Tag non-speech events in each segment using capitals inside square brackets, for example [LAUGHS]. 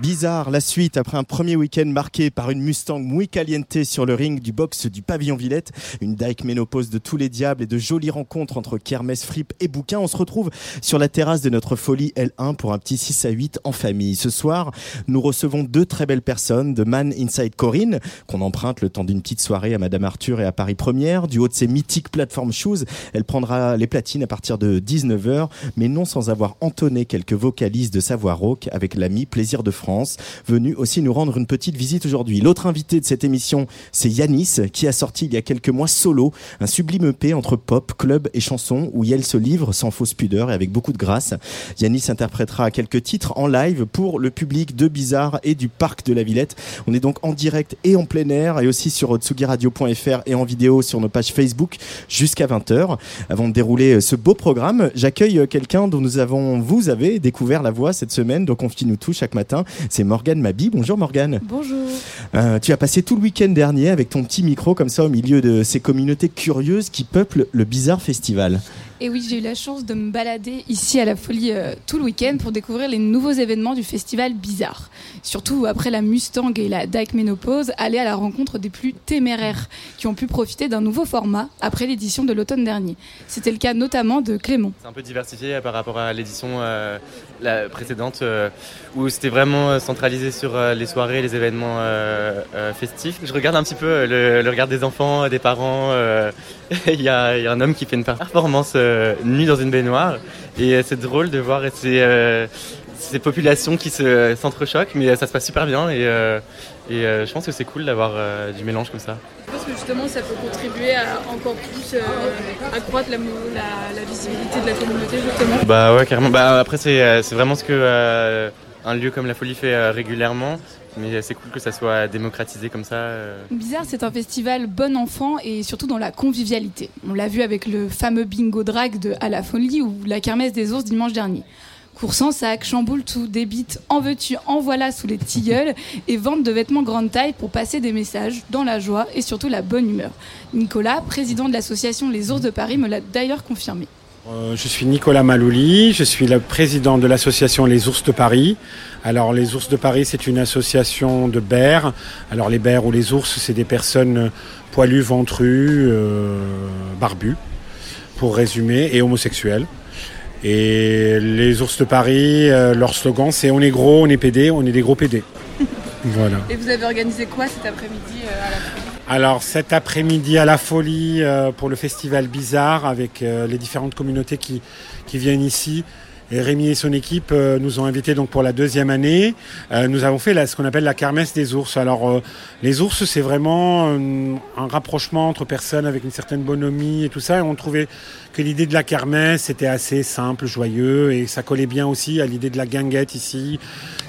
Bizarre, la suite après un premier week-end marqué par une Mustang muy caliente sur le ring du box du pavillon Villette, une Dyke ménopause de tous les diables et de jolies rencontres entre kermesse, fripe et bouquin. On se retrouve sur la terrasse de notre folie L1 pour un petit 6 à 8 en famille. Ce soir, nous recevons deux très belles personnes de Man Inside Corinne, qu'on emprunte le temps d'une petite soirée à Madame Arthur et à Paris Première. Du haut de ses mythiques plateformes shoes, elle prendra les platines à partir de 19h, mais non sans avoir entonné quelques vocalises de sa voix rauque avec l'ami Plaisir de France venu aussi nous rendre une petite visite aujourd'hui. L'autre invité de cette émission, c'est Yanis, qui a sorti il y a quelques mois Solo, un sublime EP entre pop, club et chanson, où Yel se livre sans fausse pudeur et avec beaucoup de grâce. Yanis interprétera quelques titres en live pour le public de Bizarre et du Parc de la Villette. On est donc en direct et en plein air et aussi sur tsugiradio.fr et en vidéo sur nos pages Facebook jusqu'à 20h. Avant de dérouler ce beau programme, j'accueille quelqu'un dont nous avons, vous avez découvert la voix cette semaine, donc on nous tout chaque matin. C'est Morgane Mabi. Bonjour Morgane. Bonjour. Euh, tu as passé tout le week-end dernier avec ton petit micro comme ça au milieu de ces communautés curieuses qui peuplent le Bizarre Festival. Et oui, j'ai eu la chance de me balader ici à la Folie euh, tout le week-end pour découvrir les nouveaux événements du festival Bizarre. Surtout après la Mustang et la Dyke Ménopause, aller à la rencontre des plus téméraires qui ont pu profiter d'un nouveau format après l'édition de l'automne dernier. C'était le cas notamment de Clément. C'est un peu diversifié euh, par rapport à l'édition euh, précédente où c'était vraiment centralisé sur les soirées, les événements festifs. Je regarde un petit peu le, regard des enfants, des parents. [LAUGHS] il y a un homme qui fait une performance euh, nue dans une baignoire et euh, c'est drôle de voir ces, euh, ces populations qui se s'entrechoquent, mais ça se passe super bien et, et je pense que c'est cool d'avoir du mélange comme ça. Je pense que justement ça peut contribuer à encore plus accroître la, la, la, visibilité de la communauté justement. Bah ouais carrément. Bah après c'est c'est vraiment ce que un lieu comme la Folie fait régulièrement. Mais c'est cool que ça soit démocratisé comme ça. euh. Bizarre, c'est un festival bon enfant et surtout dans la convivialité. On l'a vu avec le fameux bingo drag de À la Folie ou la kermesse des ours dimanche dernier. Course en sac, chamboule tout, débite, en veux-tu, en voilà sous les tilleuls et vente de vêtements grande taille pour passer des messages dans la joie et surtout la bonne humeur. Nicolas, président de l'association Les Ours de Paris, me l'a d'ailleurs confirmé. Euh, Je suis Nicolas Malouli, je suis le président de l'association Les Ours de Paris. Alors les Ours de Paris, c'est une association de bères. Alors les bères ou les ours, c'est des personnes poilues, ventrues, euh, barbues, pour résumer, et homosexuels. Et les Ours de Paris, euh, leur slogan, c'est on est gros, on est pédé, on est des gros pédés. [LAUGHS] voilà. Et vous avez organisé quoi cet après-midi euh, à la Folie? Alors cet après-midi à la folie euh, pour le festival Bizarre avec les différentes communautés qui, qui viennent ici. Rémi et son équipe euh, nous ont invités donc pour la deuxième année. Euh, nous avons fait la- ce qu'on appelle la kermesse des ours. Alors euh, les ours c'est vraiment un rapprochement entre personnes avec une certaine bonhomie et tout ça. Et on trouvait que l'idée de la kermesse était assez simple, joyeux et ça collait bien aussi à l'idée de la guinguette ici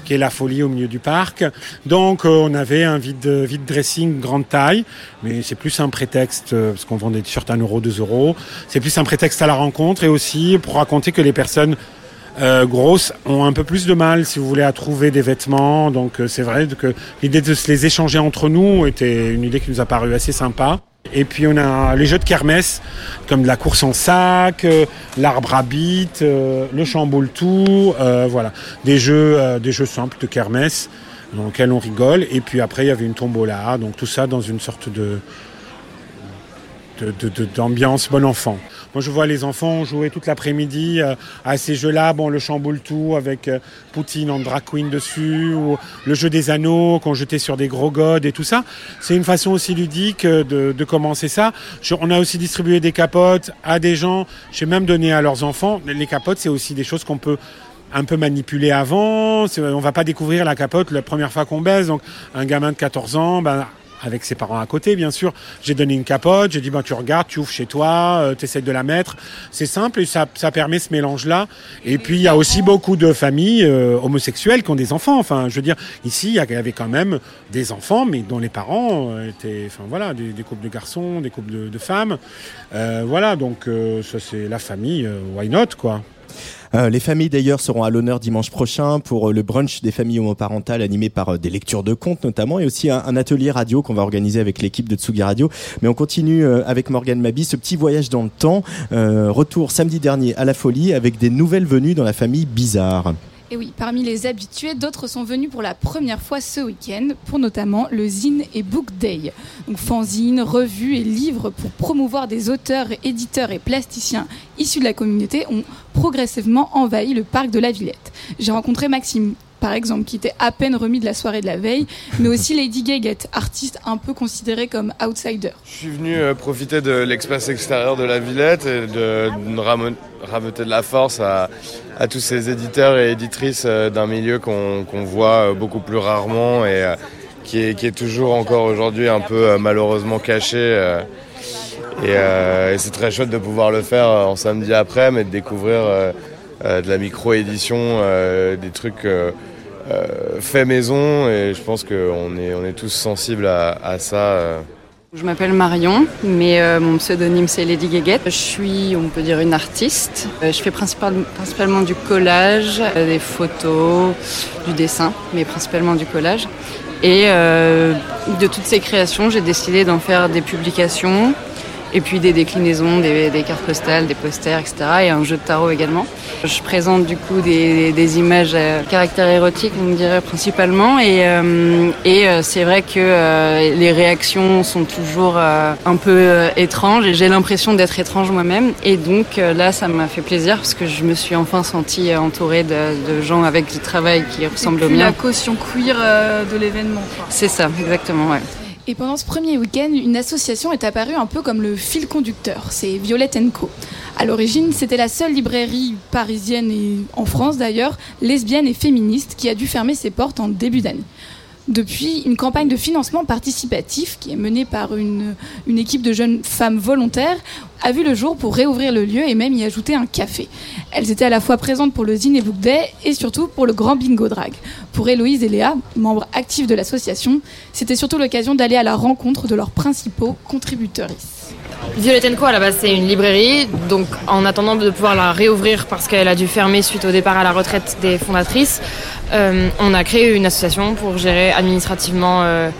qui est la folie au milieu du parc. Donc on avait un vide, vide dressing grande taille, mais c'est plus un prétexte, parce qu'on vend des t-shirts 1 euro, 2 euros, c'est plus un prétexte à la rencontre et aussi pour raconter que les personnes euh, grosses ont un peu plus de mal, si vous voulez, à trouver des vêtements. Donc euh, c'est vrai que l'idée de se les échanger entre nous était une idée qui nous a paru assez sympa. Et puis on a les jeux de kermesse, comme de la course en sac, euh, l'arbre à bite, euh, le chamboule tout, euh, voilà, des jeux, euh, des jeux simples de kermesse dans lesquels on rigole. Et puis après il y avait une tombola, donc tout ça dans une sorte de d'ambiance bon enfant. Moi, je vois les enfants jouer toute l'après-midi euh, à ces jeux-là. Bon, le chamboule tout avec euh, Poutine en drag queen dessus, ou le jeu des anneaux qu'on jetait sur des gros godes et tout ça. C'est une façon aussi ludique euh, de, commencer ça. On a aussi distribué des capotes à des gens. J'ai même donné à leurs enfants. Les capotes, c'est aussi des choses qu'on peut un peu manipuler avant. On va pas découvrir la capote la première fois qu'on baise. Donc, un gamin de 14 ans, ben, avec ses parents à côté, bien sûr. J'ai donné une capote, j'ai dit, ben, tu regardes, tu ouvres chez toi, tu essaies de la mettre. C'est simple et ça, ça permet ce mélange-là. Et puis, il y a aussi beaucoup de familles homosexuelles qui ont des enfants. Enfin, je veux dire, ici, il y avait quand même des enfants, mais dont les parents étaient, enfin voilà, des, couples de garçons, des couples de, de femmes. voilà, donc ça c'est la famille, why not, quoi. Euh, les familles d'ailleurs seront à l'honneur dimanche prochain pour euh, le brunch des familles homoparentales animé par euh, des lectures de contes notamment et aussi un, atelier radio qu'on va organiser avec l'équipe de Tsugi Radio. Mais on continue avec Morgane Mabi ce petit voyage dans le temps. retour samedi dernier à la folie avec des nouvelles venues dans la famille Bizarre. Et oui, parmi les habitués, d'autres sont venus pour la première fois ce week-end, pour notamment le Zine et Book Day. Donc fanzine, revues et livres pour promouvoir des auteurs, éditeurs et plasticiens issus de la communauté ont progressivement envahi le parc de la Villette. J'ai rencontré Maxime par exemple, qui était à peine remis de la soirée de la veille, mais aussi Lady Gaga, artiste un peu considéré comme outsider. Je suis venu euh, profiter de l'espace extérieur de la Villette et de, de de la force à, tous ces éditeurs et éditrices euh, d'un milieu qu'on voit euh, beaucoup plus rarement et qui est, toujours encore aujourd'hui un peu malheureusement caché. Et, c'est très chouette de pouvoir le faire en samedi après, mais de découvrir de la micro-édition, des trucs fait maison et je pense qu'on est, on est tous sensibles à, ça. Euh. Je m'appelle Marion, mais euh, mon pseudonyme c'est Lady Guéguette. Je suis, on peut dire, une artiste. je fais principalement du collage, des photos, du dessin, mais principalement du collage. Et de toutes ces créations, j'ai décidé d'en faire des publications et puis des déclinaisons, des, cartes postales, des posters, etc. et un jeu de tarot également. Je présente du coup des, images à caractère érotique, on dirait principalement, et, euh, et euh, c'est vrai que euh, les réactions sont toujours un peu étranges, et j'ai l'impression d'être étrange moi-même, et donc là ça m'a fait plaisir parce que je me suis enfin sentie entourée de, gens avec du travail qui ressemblent au mien. la caution queer de l'événement. C'est ça, exactement, ouais. Et pendant ce premier week-end, une association est apparue un peu comme le fil conducteur. C'est Violette Co. À l'origine, c'était la seule librairie parisienne et en France d'ailleurs, lesbienne et féministe, qui a dû fermer ses portes en début d'année. Depuis, une campagne de financement participatif qui est menée par une, équipe de jeunes femmes volontaires a vu le jour pour réouvrir le lieu et même y ajouter un café. Elles étaient à la fois présentes pour le Zine Book Day et surtout pour le grand bingo drag. Pour Héloïse et Léa, membres actifs de l'association, c'était surtout l'occasion d'aller à la rencontre de leurs principaux contributeurs. Violette Co à la base c'est une librairie, donc en attendant de pouvoir la réouvrir parce qu'elle a dû fermer suite au départ à la retraite des fondatrices, euh, on a créé une association pour gérer administrativement euh,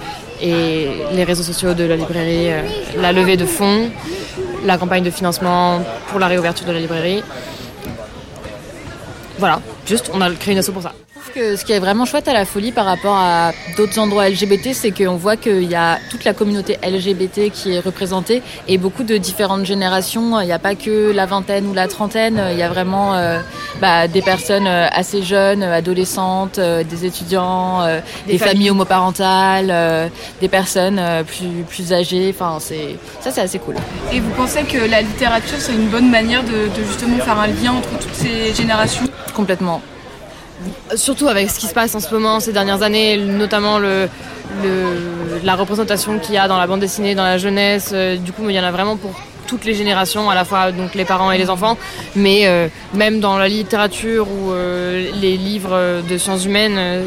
et les réseaux sociaux de la librairie, euh, la levée de fonds, la campagne de financement pour la réouverture de la librairie. Voilà, juste on a créé une asso pour ça que ce qui est vraiment chouette à la folie par rapport à d'autres endroits LGBT, c'est qu'on voit qu'il y a toute la communauté LGBT qui est représentée et beaucoup de différentes générations. Il n'y a pas que la vingtaine ou la trentaine, il y a vraiment euh, bah, des personnes euh, assez jeunes, adolescentes, euh, des étudiants, des, familles, homoparentales, des personnes plus, plus âgées. Enfin, c'est, ça, c'est assez cool. Et vous pensez que la littérature, c'est une bonne manière de, de justement faire un lien entre toutes ces générations? Complètement. Surtout avec ce qui se passe en ce moment, ces dernières années, notamment la représentation qu'il y a dans la bande dessinée, dans la jeunesse. Euh, du coup, il y en a vraiment pour toutes les générations, à la fois donc les parents et les enfants, mais euh, même dans la littérature ou euh, les livres de sciences humaines,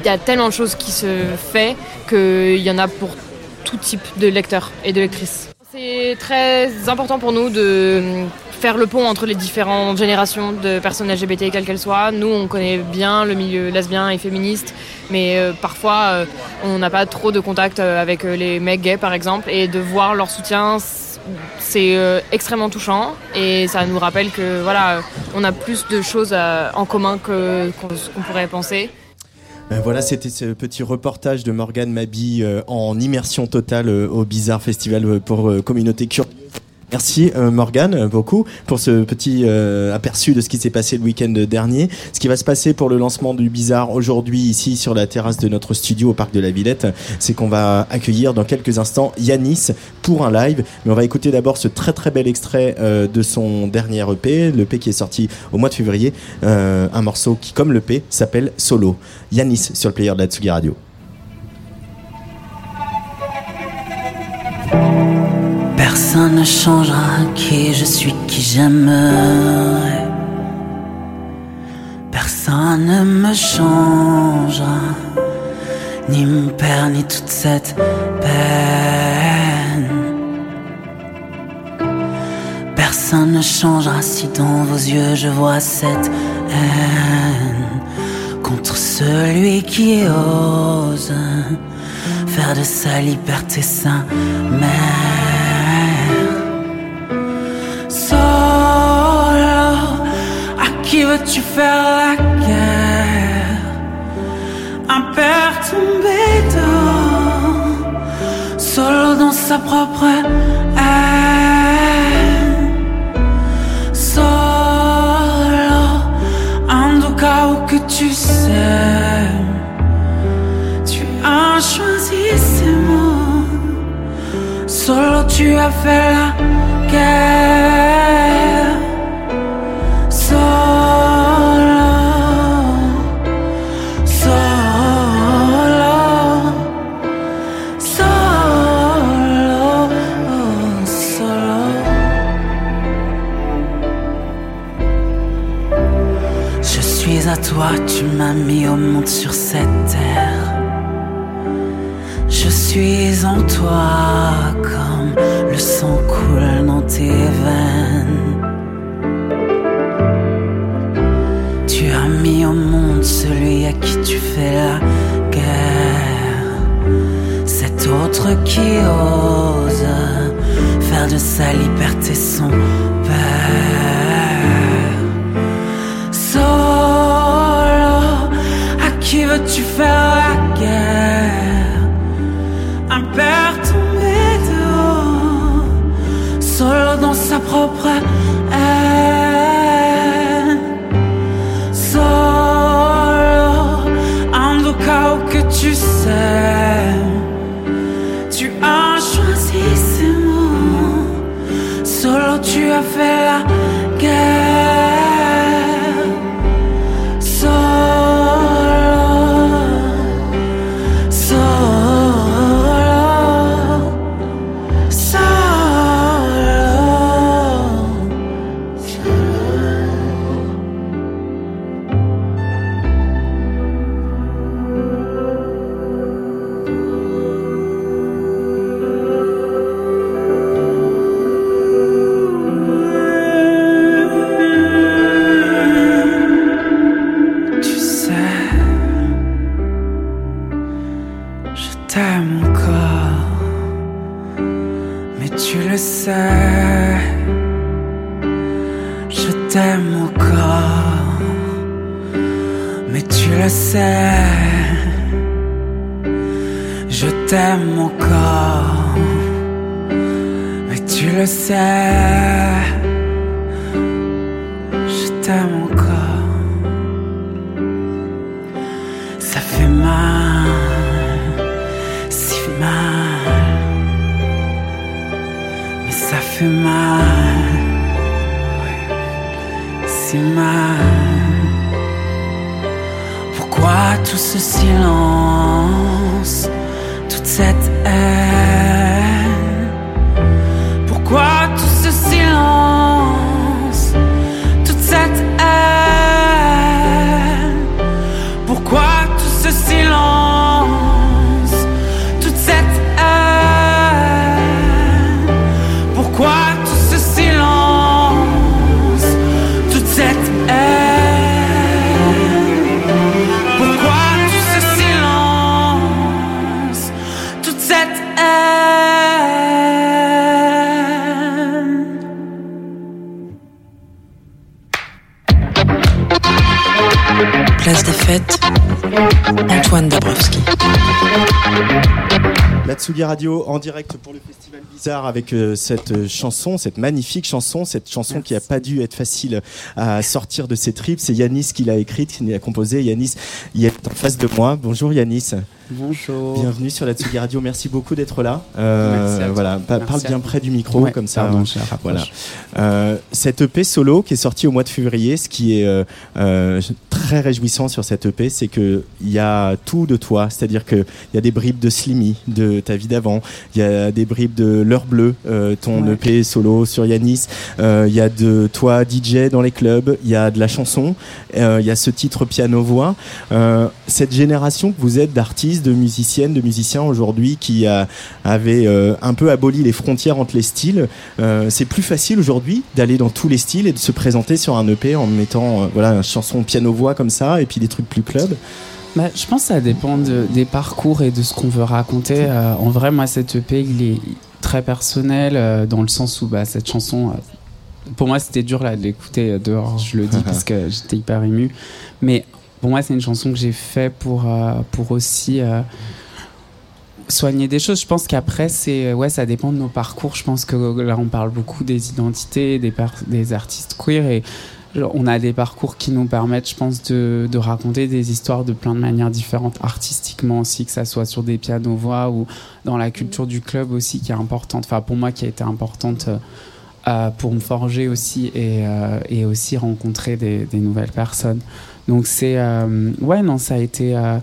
il y a tellement de choses qui se font qu'il y en a pour tout type de lecteurs et de lectrices. C'est très important pour nous de faire le pont entre les différentes générations de personnes LGBT, quelles qu'elles soient. Nous, on connaît bien le milieu lesbien et féministe, mais euh, parfois, euh, on n'a pas trop de contact euh, avec les mecs gays, par exemple, et de voir leur soutien, c'est extrêmement touchant, et ça nous rappelle que voilà, on a plus de choses en commun que qu'on pourrait penser. Voilà, c'était ce petit reportage de Morgane Mabi en immersion totale au Bizarre Festival pour Communauté Curieuse. Merci euh, Morgane euh, beaucoup pour ce petit euh, aperçu de ce qui s'est passé le week-end dernier. Ce qui va se passer pour le lancement du Bizarre aujourd'hui ici sur la terrasse de notre studio au parc de la Villette, c'est qu'on va accueillir dans quelques instants Yanis pour un live. Mais on va écouter d'abord ce très très bel extrait de son dernier EP, l'EP qui est sorti au mois de février, un morceau qui comme l'EP s'appelle Solo. Yanis sur le player de la Tsugi Radio. Personne ne changera qui je suis, qui j'aimerais. Personne ne me changera, ni mon père, ni toute cette peine. Personne ne changera si dans vos yeux je vois cette haine contre celui qui ose faire de sa liberté sa mère. Propre. Solo, en tout cas où que tu sais. Tu as choisi ces mots. Solo tu as fait la la guerre. Cet autre qui ose faire de sa liberté son père. Solo, à qui veux-tu faire la guerre? Un père tombé dehors, solo dans sa propre tu as fait la guerre. La Tsugi Radio en direct pour le Festival Bizarre avec euh, cette euh, chanson, cette magnifique chanson, cette chanson qui a pas dû être facile à sortir de ses tripes. C'est Yanis qui l'a écrite, qui l'a composée. Yanis, il est en face de moi. Bonjour Yanis. Bonjour. Bienvenue sur la Tsugi Radio. Merci beaucoup d'être là. Euh, Merci voilà, pa- Merci parle bien près du micro Ouais, comme ça. pardon, je la rapproche. voilà. Euh, cette EP solo qui est sortie au mois de février, ce qui est euh, euh, très réjouissant sur cette EP, c'est que il y a tout de toi. C'est-à-dire que il y a des bribes de Slimmy, de ta vie d'avant. Il y a des bribes de L'heure bleue, euh, ton Ouais. EP solo sur Yanis. Euh, Il y a de toi DJ dans les clubs. Il y a de la chanson. Euh, Il y a ce titre piano voix. Euh, cette génération que vous êtes d'artistes, de musiciennes, de musiciens aujourd'hui qui a, avaient euh, un peu aboli les frontières entre les styles, euh, c'est plus facile aujourd'hui d'aller dans tous les styles et de se présenter sur un EP en mettant euh, voilà une chanson piano voix comme ça et puis des trucs plus club. Bah, je pense que ça dépend de- des parcours et de ce qu'on veut raconter. En vrai, moi, cet EP, il est très personnel dans le sens où bah, cette chanson, pour moi, c'était dur là, de l'écouter dehors, je le dis, [LAUGHS] parce que j'étais hyper ému. Mais pour moi, c'est une chanson que j'ai fait pour, euh, pour aussi euh, soigner des choses. Je pense qu'après, c'est ouais, ça dépend de nos parcours. Je pense que là, on parle beaucoup des identités, des, des artistes queer et on a des parcours qui nous permettent, je pense, de, de raconter des histoires de plein de manières différentes, artistiquement aussi, que ça soit sur des pianos voix ou dans la culture du club aussi, qui est importante. Enfin, pour moi, qui a été importante. euh, euh, pour me forger aussi et, euh, et aussi rencontrer des, des nouvelles personnes. Donc c'est euh, ouais non ça a été euh,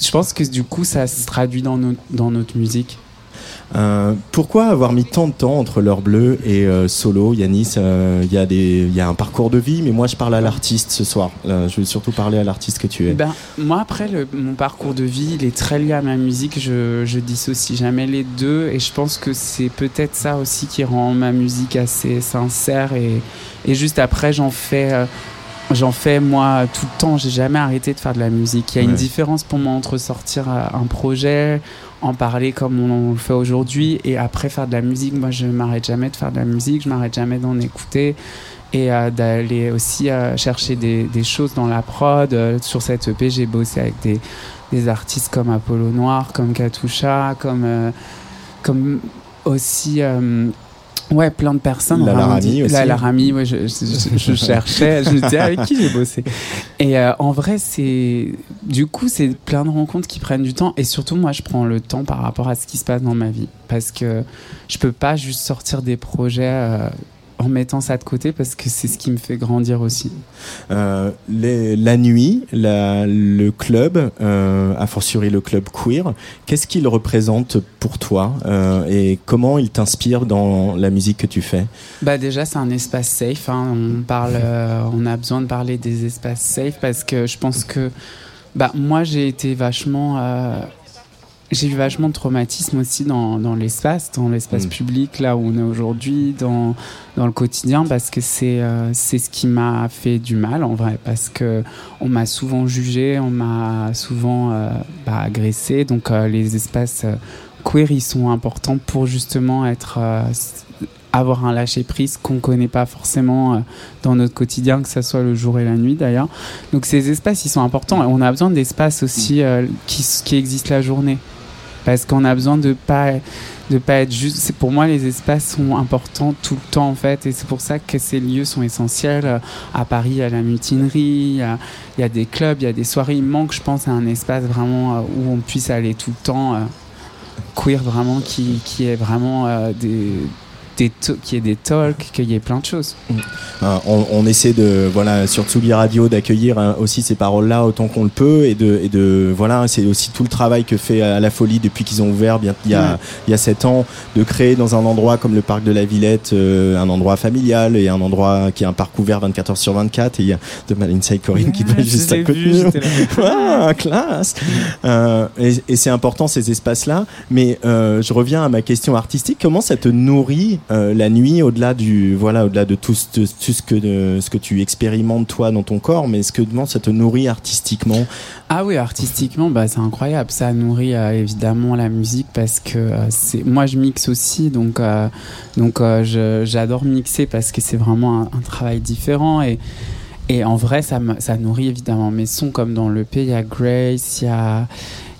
je pense que du coup ça se traduit dans notre dans notre musique. Euh, pourquoi avoir mis tant de temps entre l'heure bleue et euh, solo, Yanis? Euh, Il y a des, il y a un parcours de vie, mais moi je parle à l'artiste ce soir. Euh, je veux surtout parler à l'artiste que tu es. Ben, moi, après, le- mon parcours de vie, il est très lié à ma musique. Je, je dissocie jamais les deux. Et je pense que c'est peut-être ça aussi qui rend ma musique assez sincère. Et, et juste après, j'en fais. euh, J'en fais moi tout le temps, j'ai jamais arrêté de faire de la musique. Il y a une différence pour moi entre sortir euh, un projet, en parler comme on le fait aujourd'hui, et après faire de la musique. Moi, je m'arrête jamais de faire de la musique, je m'arrête jamais d'en écouter et euh, d'aller aussi euh, chercher des, choses dans la prod. Euh, sur cette EP, j'ai bossé avec des, artistes comme Apollo Noir, comme Katusha, comme, comme aussi. Ouais, plein de personnes. La Laramie aussi. La Laramie, ouais, je, je- je [LAUGHS] cherchais, je me disais avec qui j'ai bossé? Et euh, en vrai, c'est. Du coup, c'est plein de rencontres qui prennent du temps. Et surtout, moi, je prends le temps par rapport à ce qui se passe dans ma vie. Parce que je peux pas juste sortir des projets euh, en mettant ça de côté parce que c'est ce qui me fait grandir aussi. Euh, les- la nuit, la- le club, euh, a fortiori le club queer, qu'est-ce qu'il représente pour toi euh, et comment il t'inspire dans la musique que tu fais? Bah déjà c'est un espace safe. hein. On parle, on a besoin de parler des espaces safe parce que je pense que bah moi j'ai été vachement, j'ai eu vachement de traumatisme aussi dans, dans l'espace, dans l'espace Mm. public là où on est aujourd'hui, dans dans le quotidien parce que c'est euh, c'est ce qui m'a fait du mal en vrai parce que on m'a souvent jugé, on m'a souvent euh, bah, agressé. Donc euh, les espaces euh, queer ils sont importants pour justement être euh, avoir un lâcher prise qu'on connaît pas forcément euh, dans notre quotidien, que ce soit le jour et la nuit d'ailleurs. Donc ces espaces ils sont importants et on a besoin d'espaces aussi euh, qui, qui existent la journée parce qu'on a besoin de pas de pas être juste pour moi les espaces sont importants tout le temps en fait et c'est pour ça que ces lieux sont essentiels Euh, à Paris il y a la mutinerie il y a, il y a des clubs il y a des soirées. Il manque je pense un espace vraiment euh, où on puisse aller tout le temps euh, queer vraiment qui, qui est vraiment euh, des des qu'il y ait des talks, qu'il y ait plein de choses. Euh, on, on essaie de voilà sur Tsugi Radio d'accueillir hein, aussi ces paroles-là autant qu'on le peut et de et de voilà c'est aussi tout le travail que fait à la folie depuis qu'ils ont ouvert bien il y a il y a sept ans de créer dans un endroit comme le parc de la Villette euh, un endroit familial et un endroit qui est un parc ouvert 24 heures sur 24 et il y a de Inside Corinne qui passe juste à côté là. [LAUGHS] Ah, classe. Euh, et, et c'est important ces espaces-là. Mais euh, je reviens à ma question artistique. Comment ça te nourrit euh, la nuit au-delà du voilà au-delà de tout, ce- que de, ce que tu expérimentes toi dans ton corps mais est-ce que comment ça te nourrit artistiquement? Ah oui, artistiquement, bah, c'est incroyable. Ça nourrit euh, évidemment la musique parce que euh, c'est moi je mixe aussi, donc euh, donc euh, j'adore mixer parce que c'est vraiment un, travail différent et et en vrai ça ça nourrit évidemment mes sons comme dans le P. Il y a Grace, il y a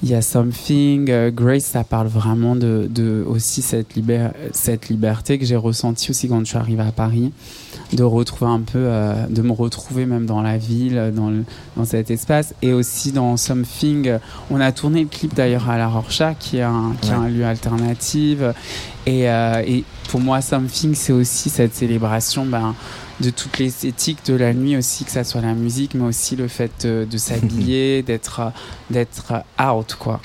il y a Something, euh, Grace, ça parle vraiment de, de aussi cette, liberté que j'ai ressentie aussi quand je suis arrivée à Paris, de retrouver un peu, euh, de me retrouver même dans la ville, dans, le- dans cet espace, et aussi dans Something, on a tourné le clip d'ailleurs à La Rorschach, qui est un, qui est un lieu alternatif, et, euh, et pour moi, Something, c'est aussi cette célébration, ben, de toute l'esthétique de la nuit aussi, que ça soit la musique, mais aussi le fait euh, de s'habiller, [LAUGHS] d'être euh, d'être euh, out, quoi.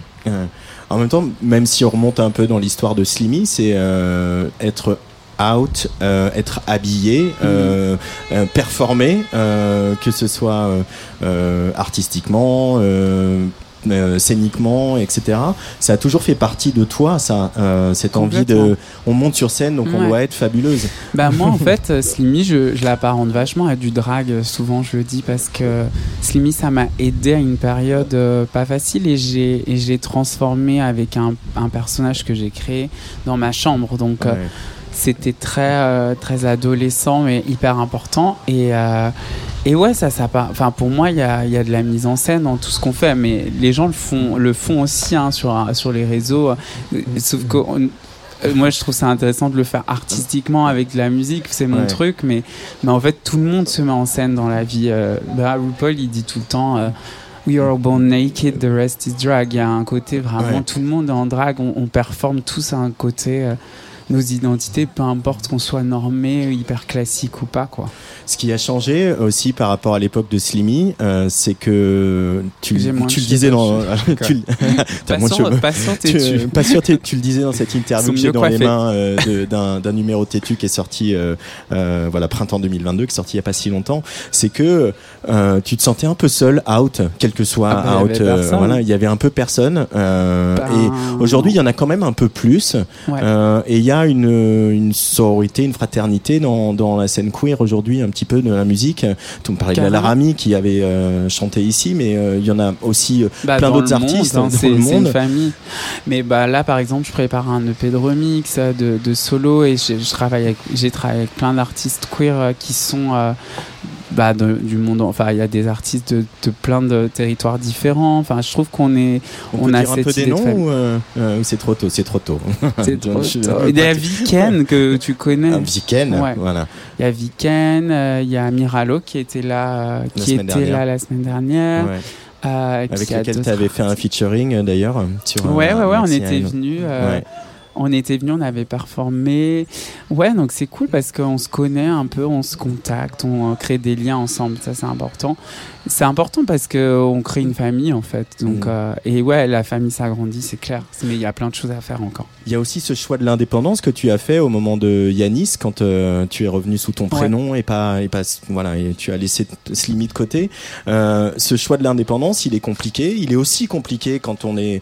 En même temps, même si on remonte un peu dans l'histoire de Slimmy, c'est euh, être out, euh, être habillé, euh, euh, performer, que ce soit artistiquement, euh, scéniquement, etc. Ça a toujours fait partie de toi, ça, euh, cette envie de. On monte sur scène, donc on doit être fabuleuse. Bah moi en [LAUGHS] fait euh, Slimmy je, je l'apparente vachement à du drag souvent je le dis parce que Slimmy ça m'a aidé à une période pas facile et j'ai transformé avec un, un personnage que j'ai créé dans ma chambre donc Ouais. c'était très euh, très adolescent mais hyper important et euh, et ouais ça ça part- enfin pour moi il y a, il y a de la mise en scène dans tout ce qu'on fait mais les gens le font le font aussi hein, sur sur les réseaux euh, sauf que on- euh, moi je trouve ça intéressant de le faire artistiquement avec de la musique c'est mon Ouais. truc mais mais en fait tout le monde se met en scène dans la vie euh, bah, RuPaul il dit tout le temps euh, We are born naked, the rest is drag. Il y a un côté vraiment, Ouais. tout le monde est en drag, on, on performe tous à un côté, euh, nos identités, peu importe qu'on soit normé, hyper classique ou pas, quoi. Ce qui a changé aussi par rapport à l'époque de Slimmy, euh, c'est que tu, le disais dans. [LAUGHS] tu t'es [LAUGHS] Tu- le disais dans cette interview que j'ai dans les mains euh, d'un numéro têtu qui est sorti euh, euh, voilà printemps 2022 qui est sorti il y a pas si longtemps c'est que euh, tu te sentais un peu seul out quel que soit Ah bah, il y out euh, voilà il y avait un peu personne euh, Ben, et aujourd'hui il y en a quand même un peu plus Ouais. euh, et il y a une, une sororité une fraternité dans, dans la scène queer aujourd'hui un petit peu de la musique tu me parlais de la Carrément. Laramie qui avait euh, chanté ici mais euh, il y en a aussi euh, Bah, plein d'autres monde, artistes hein, dans c'est le c'est une monde famille. Mais bah là, par exemple, je prépare un EP de remix, de, de solo, et j'ai travaillé avec plein d'artistes queer qui sont bah, de- du monde. Enfin, il y a des artistes de, de plein de territoires différents. Enfin, je trouve qu'on est, On, on, peut a dire un cette peu des de noms ou, euh, euh, ou c'est trop tôt C'est trop tôt. [LAUGHS] C'est trop tôt. Il y a Viken que tu connais. Un Viken, Ouais. voilà. Il y a Viken, euh, il y a Miralo qui était là, La qui semaine était dernière. là la semaine dernière. Ouais. Avec lequel tu avais fait un featuring d'ailleurs un- Ouais, ouais, ouais, on était. Ouais. On était venus, on avait performé. Ouais, donc c'est cool parce qu'on se connaît un peu, on se contacte, on euh, crée des liens ensemble. Ça, c'est important. C'est important parce qu'on crée une famille en fait. Donc, Mhm. euh, et ouais, la famille s'agrandit, c'est clair. Mais il y a plein de choses à faire encore. Il y a aussi ce choix de l'indépendance que tu as fait au moment de Yanis quand euh, tu es revenu sous ton prénom et pas et pas voilà et tu as laissé Slimmy de côté. Euh, ce choix de l'indépendance, il est compliqué. Il est aussi compliqué quand on est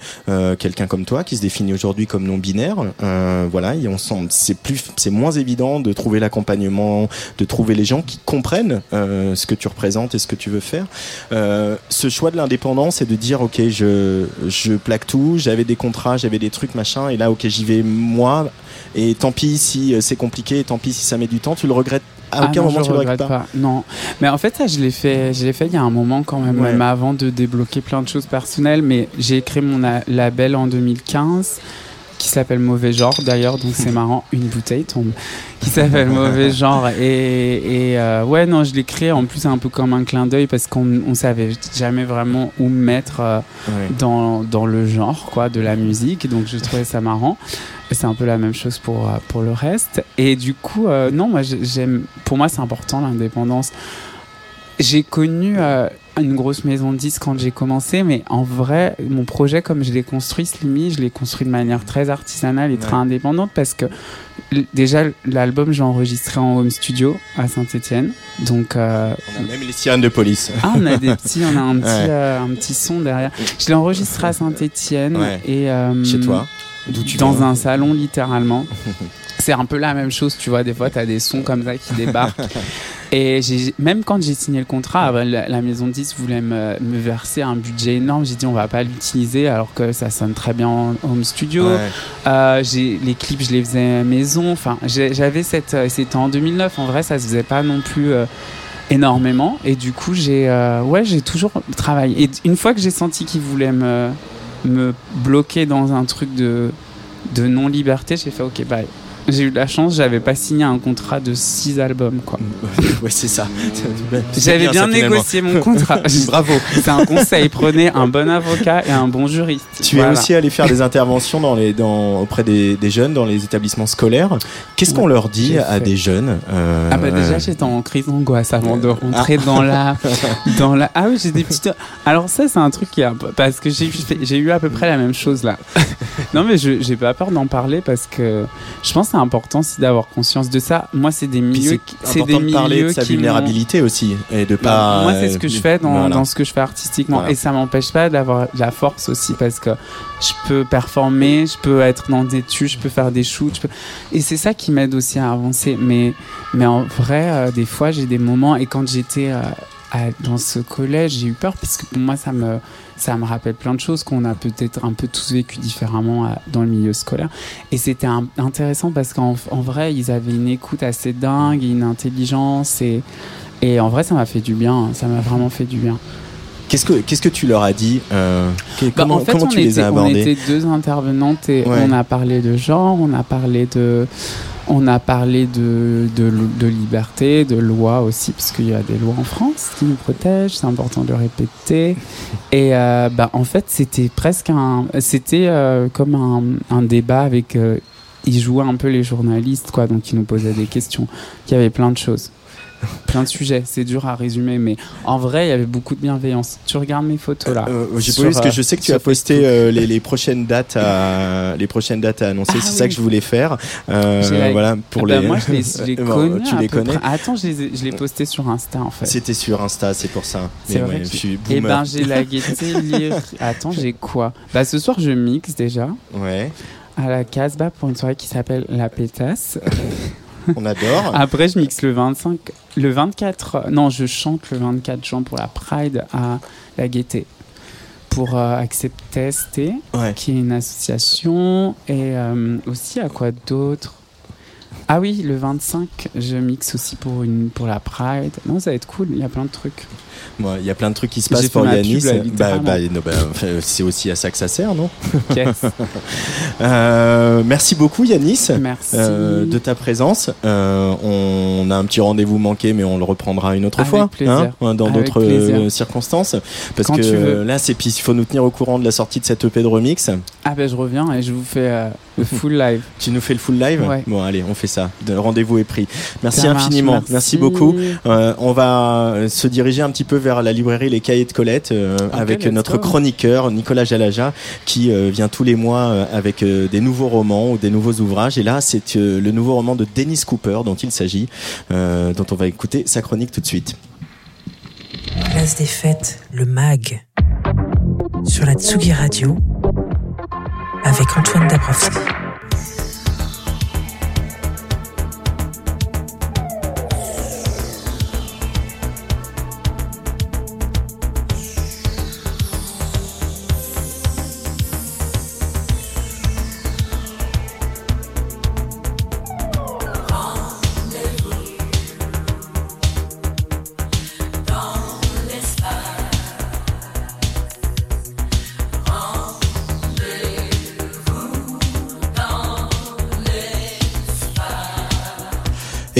quelqu'un comme toi qui se définit aujourd'hui comme non binaire. Euh, voilà, et on c'est plus c'est moins évident de trouver l'accompagnement, de trouver les gens qui comprennent euh, ce que tu représentes et ce que tu veux faire. Euh, ce choix de l'indépendance, c'est de dire ok, je je plaque tout. J'avais des contrats, j'avais des trucs machin, et là ok, j'y vais moi. Et tant pis si c'est compliqué, tant pis si ça met du temps. Tu le regrettes? À aucun Ah non, moment je tu le regrette regrettes pas. Non, mais en fait ça je l'ai fait, je l'ai fait il y a un moment quand même, Ouais. même avant de débloquer plein de choses personnelles. Mais j'ai créé mon label en 2015 qui s'appelle Mauvais Genre d'ailleurs, donc c'est marrant, une bouteille tombe, qui s'appelle Mauvais Genre. Et, et, euh, ouais, non, je l'ai créé en plus un peu comme un clin d'œil parce qu'on on savait jamais vraiment où me mettre euh, dans, dans le genre quoi, de la musique, donc je trouvais ça marrant. C'est un peu la même chose pour, euh, pour le reste. Et du coup, euh, non, moi j'ai- j'aime, pour moi c'est important l'indépendance. J'ai connu une grosse maison de disques quand j'ai commencé, mais en vrai, mon projet, comme je l'ai construit, Slimy, je l'ai construit de manière très artisanale et très indépendante parce que déjà, l'album, j'ai enregistré en home studio à Saint-Etienne. Donc, euh, On a même les sirènes de police. ah, on a des petits, on a un [LAUGHS] petit, Ouais. euh, un petit son derrière. Je l'ai enregistré à Saint-Etienne Ouais. et euh, Chez toi, d'où tu dans viens. un salon littéralement. [LAUGHS] C'est un peu la même chose, tu vois. Des fois, tu as des sons comme ça qui débarquent. [LAUGHS] Et même quand j'ai signé le contrat, euh, la, maison de 10 voulait me, me verser un budget énorme. J'ai dit, on va pas l'utiliser alors que ça sonne très bien en home studio. Ouais. Euh, les clips, je les faisais maison. Enfin, j'avais cette. euh, C'était en 2009. En vrai, ça se faisait pas non plus. euh, énormément et du coup j'ai euh, ouais j'ai toujours travaillé et une fois que j'ai senti qu'ils voulaient me me bloquer dans un truc de, de non-liberté, j'ai fait ok, bye. J'ai eu de la chance, j'avais pas signé un contrat de 6 albums, quoi. [LAUGHS] ouais, c'est ça. J'avais bien, négocié mon contrat. [LAUGHS] Bravo. C'est un conseil. Prenez un bon avocat et un bon juriste. Tu Voilà. es aussi allé faire des interventions dans les, dans, auprès des, des jeunes dans les établissements scolaires. Qu'est-ce qu'on Ouais, leur dit à fait. des jeunes euh, Ah bah déjà j'étais en crise d'angoisse avant de rentrer Ah. dans la [LAUGHS] dans la ah oui j'ai des petites alors ça c'est un truc qui est un peu parce que j'ai eu à peu près la même chose là non mais je j'ai pas peur d'en parler parce que je pense que c'est important aussi d'avoir conscience de ça moi c'est des milieux c'est c'est des important de parler de milieux sa qui m'ont- vulnérabilité aussi et de pas. moi, c'est ce que je fais dans, Voilà. dans ce que je fais artistiquement. Voilà. Et ça m'empêche pas d'avoir de la force aussi parce que je peux performer, je peux être dans des tues, je peux faire des shoots. je peux- Et c'est ça qui m'aide aussi à avancer. Mais, mais en vrai, euh, des fois, j'ai des moments. Et quand j'étais euh, à- dans ce collège, j'ai eu peur parce que pour moi, ça me, ça me rappelle plein de choses qu'on a peut-être un peu tous vécu différemment euh, dans le milieu scolaire. Et c'était intéressant parce qu'en en vrai, ils avaient une écoute assez dingue, et une intelligence. Et, et en vrai, ça m'a fait du bien. Ça m'a vraiment fait du bien. Qu'est-ce que qu'est-ce que tu leur as dit euh, Bah, Comment, en fait, comment on, tu était, les as on abordés? était deux intervenantes et Ouais. on a parlé de genre, on a parlé de, on a parlé de, de, liberté, de loi aussi, parce qu'il y a des lois en France qui nous protègent, c'est important de le répéter. Et euh, bah, en fait, c'était presque un, c'était euh, comme un, un débat avec, euh, ils jouaient un peu les journalistes, quoi, donc ils nous posaient des questions. Il y avait plein de choses. [LAUGHS] Plein de sujets, c'est dur à résumer, mais en vrai, il y avait beaucoup de bienveillance. Tu regardes mes photos là. Euh, J'ai Sur, pas vu parce que euh, je sais que tu as posté euh, les, les prochaines dates à les prochaines dates à annoncer. Ah c'est ça que je voulais faire. Euh, J'ai voilà pour Ah bah, les. moi, [LAUGHS] je les, je les Bon, connais. tu les connais. près. Attends, je les, je l'ai posté sur Insta en fait. C'était sur Insta, c'est pour ça. C'est Mais vrai ouais, je j'ai- suis Eh ben, j'ai la gaieté [LAUGHS] lire. Attends, j'ai quoi? Bah, ce soir, je mixe déjà. Ouais. À la Casbah pour une soirée qui s'appelle La Pétasse. [LAUGHS] On adore. Après, je mixe le 25, le 24. Non, je chante le 24 juin pour la Pride à la Gaieté. Pour euh, Accepter ST, Ouais. qui est une association. Et euh, aussi, à quoi d'autre? Ah oui, le 25, je mixe aussi pour, une, pour la Pride. Non, ça va être cool, il y a plein de trucs. Bon, Il y a plein de trucs qui se passent pour Yanis. bah, bah, bah, enfin, c'est aussi à ça que ça sert, non [LAUGHS] Yes. [LAUGHS] Euh, Merci beaucoup Yanis Merci. euh, de ta présence. Euh, on a un petit rendez-vous manqué, mais on le reprendra une autre Avec fois, plaisir. hein, dans d'autres euh, circonstances. Parce Quand que là, c'est il faut nous tenir au courant de la sortie de cette EP de remix. Ah ben je reviens et je vous fais euh, le full live. [LAUGHS] Tu nous fais le full live Ouais. Bon, allez, on fait ça. Le rendez-vous est pris. Merci Ça marche, infiniment. merci. Merci beaucoup. Euh, on va euh, se diriger un petit peu vers la librairie Les Cahiers de Colette euh, avec let's notre go. chroniqueur Nicolas Jalaja qui euh, vient tous les mois euh, avec euh, des nouveaux romans ou des nouveaux ouvrages. Et là, c'est euh, le nouveau roman de Dennis Cooper dont il s'agit, euh, dont on va écouter sa chronique tout de suite. Place des fêtes, le MAG. Sur la Tsugi Radio. Avec Antoine Dabrowski.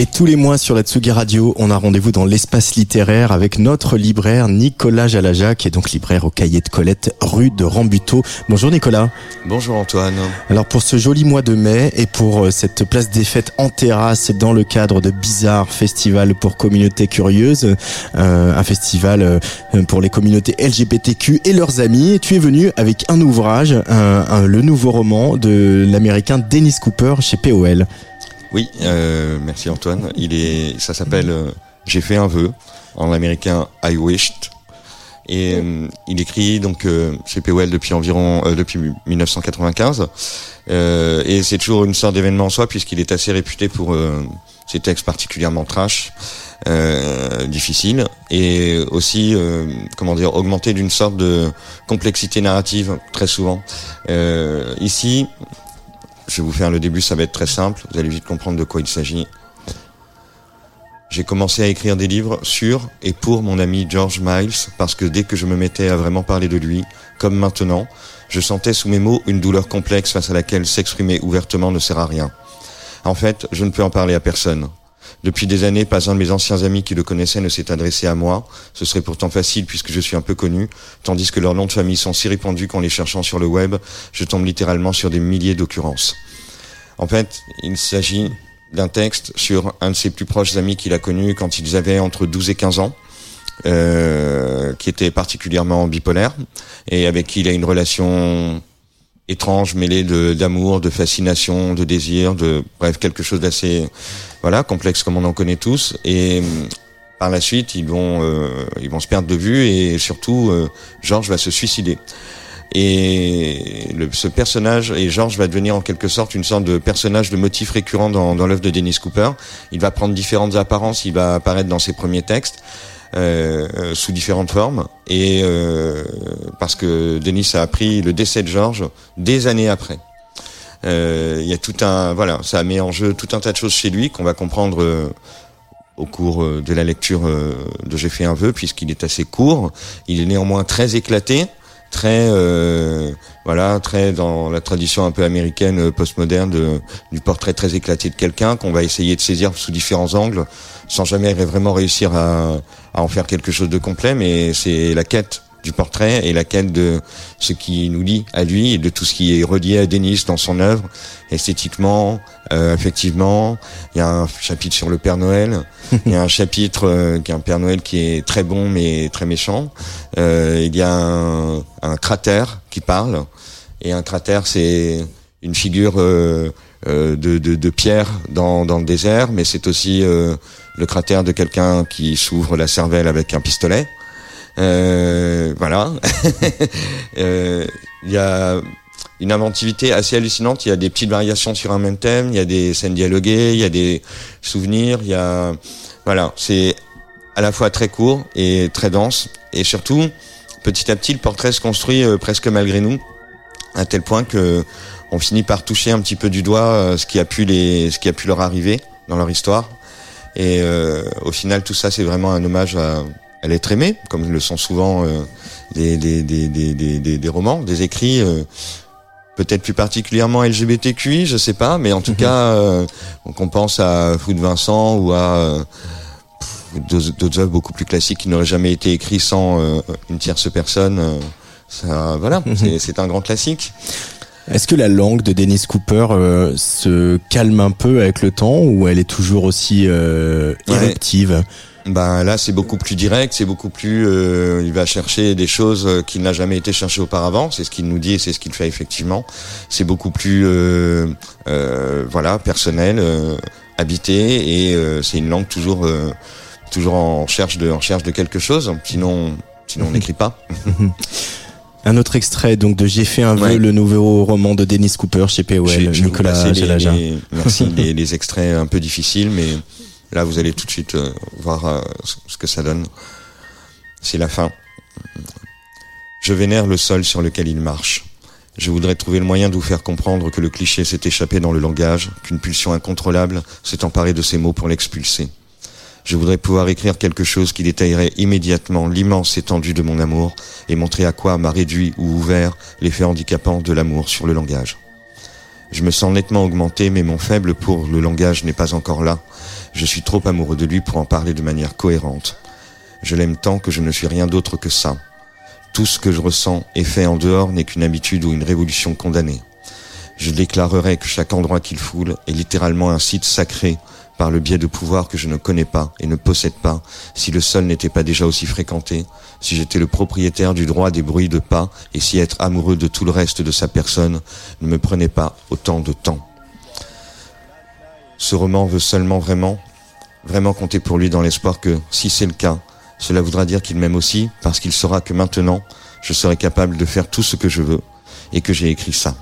Et tous les mois sur la Tsugi Radio, on a rendez-vous dans l'espace littéraire avec notre libraire Nicolas Jalaja, qui est donc libraire au Cahier de Colette, rue de Rambuteau. Bonjour Nicolas. Bonjour Antoine. Alors pour ce joli mois de mai et pour euh, cette place des fêtes en terrasse dans le cadre de Bizarre Festival pour communautés curieuses, euh, un festival euh, pour les communautés LGBTQ et leurs amis, tu es venu avec un ouvrage, un- un- le nouveau roman de l'américain Dennis Cooper chez POL. Oui, euh, merci Antoine. Il est, ça s'appelle euh, J'ai fait un vœu en américain I wished. Et euh, il écrit donc euh, chez POL depuis environ depuis 1995. Euh, et c'est toujours une sorte d'événement en soi puisqu'il est assez réputé pour ses textes particulièrement trash, difficiles et aussi comment dire augmenté d'une sorte de complexité narrative très souvent. Ici, je vais vous faire le début, ça va être très simple, vous allez vite comprendre de quoi il s'agit. J'ai commencé à écrire des livres sur et pour mon ami George Miles, parce que dès que je me mettais à vraiment parler de lui, comme maintenant, Je sentais sous mes mots une douleur complexe face à laquelle s'exprimer ouvertement ne sert à rien. En fait, je ne peux en parler à personne. Depuis des années, pas un de mes anciens amis qui le connaissaient ne s'est adressé à moi. Ce serait pourtant facile puisque je suis un peu connu, tandis que leurs noms de famille sont si répandus qu'en les cherchant sur le web, je tombe littéralement sur des milliers d'occurrences. En fait, il s'agit d'un texte sur un de ses plus proches amis qu'il a connu quand ils avaient entre 12 et 15 ans. Euh, qui était particulièrement bipolaire et avec qui il a une relation étrange mêlée de d'amour, de fascination, de désir, de bref quelque chose d'assez voilà complexe comme on en connaît tous et par la suite ils vont euh, ils vont se perdre de vue et surtout euh, Georges va se suicider. Et le, ce personnage, et George va devenir en quelque sorte une sorte de personnage de motif récurrent dans, dans l'œuvre de Dennis Cooper. Il va prendre différentes apparences, il va apparaître dans ses premiers textes. Euh, sous différentes formes et euh, parce que Denis a appris le décès de Georges des années après. Euh, il y a tout un voilà, ça met en jeu tout un tas de choses chez lui qu'on va comprendre euh, au cours euh, de la lecture de J'ai fait un vœu puisqu'il est assez court. Il est néanmoins très éclaté très euh, voilà très dans la tradition un peu américaine euh, postmoderne de, du portrait très éclaté de quelqu'un qu'on va essayer de saisir sous différents angles sans jamais vraiment réussir à en faire quelque chose de complet mais c'est la quête du portrait et la quête de ce qui nous lie à lui et de tout ce qui est relié à Denis dans son œuvre, esthétiquement, euh, effectivement. Il y a un chapitre sur le Père Noël, [LAUGHS] il y a un chapitre euh, qui est un Père Noël qui est très bon mais très méchant. Euh, il y a un, un, cratère qui parle et un cratère c'est une figure euh, euh, de, de, de, pierre dans, dans le désert, mais c'est aussi euh, le cratère de quelqu'un qui s'ouvre la cervelle avec un pistolet. Euh, voilà. [LAUGHS] euh, il y a une inventivité assez hallucinante. Il y a des petites variations sur un même thème. Il y a des scènes dialoguées. Il y a des souvenirs. Il y a voilà. C'est à la fois très court et très dense. Et surtout, petit à petit, le portrait se construit euh, presque malgré nous, à tel point que on finit par toucher un petit peu du doigt ce qui a pu les, ce qui a pu leur arriver dans leur histoire. Et au final, tout ça, c'est vraiment un hommage à elle est aimée, comme le sont souvent euh, des, des, des, des, des, romans, des écrits, euh, peut-être plus particulièrement LGBTQI, je sais pas, mais en tout cas, euh, on pense à Fou de Vincent ou à d'autres œuvres beaucoup plus classiques qui n'auraient jamais été écrites sans une tierce personne. ça, voilà, c'est un grand classique. Est-ce que la langue de Dennis Cooper euh, se calme un peu avec le temps ou elle est toujours aussi euh, éruptive? Ben là, c'est beaucoup plus direct, c'est beaucoup plus. Euh, il va chercher des choses euh, qu'il n'a jamais été cherché auparavant. C'est ce qu'il nous dit et c'est ce qu'il fait effectivement. C'est beaucoup plus, euh, euh voilà, personnel, habité et c'est une langue toujours, toujours en recherche de, en recherche de quelque chose. Sinon, sinon on n'écrit pas. [LAUGHS] Un autre extrait donc de J'ai fait un vœu, le nouveau roman de Dennis Cooper chez POL, Nicolas Jalaja. merci les, les, extraits un peu difficiles, mais Là, vous allez tout de suite euh, voir euh, ce que ça donne. C'est la fin. Je vénère le sol sur lequel il marche. Je voudrais trouver le moyen de vous faire comprendre que le cliché s'est échappé dans le langage, qu'une pulsion incontrôlable s'est emparée de ces mots pour l'expulser. Je voudrais pouvoir écrire quelque chose qui détaillerait immédiatement l'immense étendue de mon amour et montrer à quoi m'a réduit ou ouvert l'effet handicapant de l'amour sur le langage. Je me sens nettement augmenté, mais mon faible pour le langage n'est pas encore là, je suis trop amoureux de lui pour en parler de manière cohérente. Je l'aime tant que je ne suis rien d'autre que ça. Tout ce que je ressens et fait en dehors n'est qu'une habitude ou une révolution condamnée. Je déclarerai que chaque endroit qu'il foule est littéralement un site sacré par le biais de pouvoirs que je ne connais pas et ne possède pas, si le sol n'était pas déjà aussi fréquenté, si j'étais le propriétaire du droit des bruits de pas, et si être amoureux de tout le reste de sa personne ne me prenait pas autant de temps. Ce roman veut seulement vraiment, vraiment compter pour lui dans l'espoir que, si c'est le cas, cela voudra dire qu'il m'aime aussi, parce qu'il saura que maintenant, je serai capable de faire tout ce que je veux, et que j'ai écrit ça.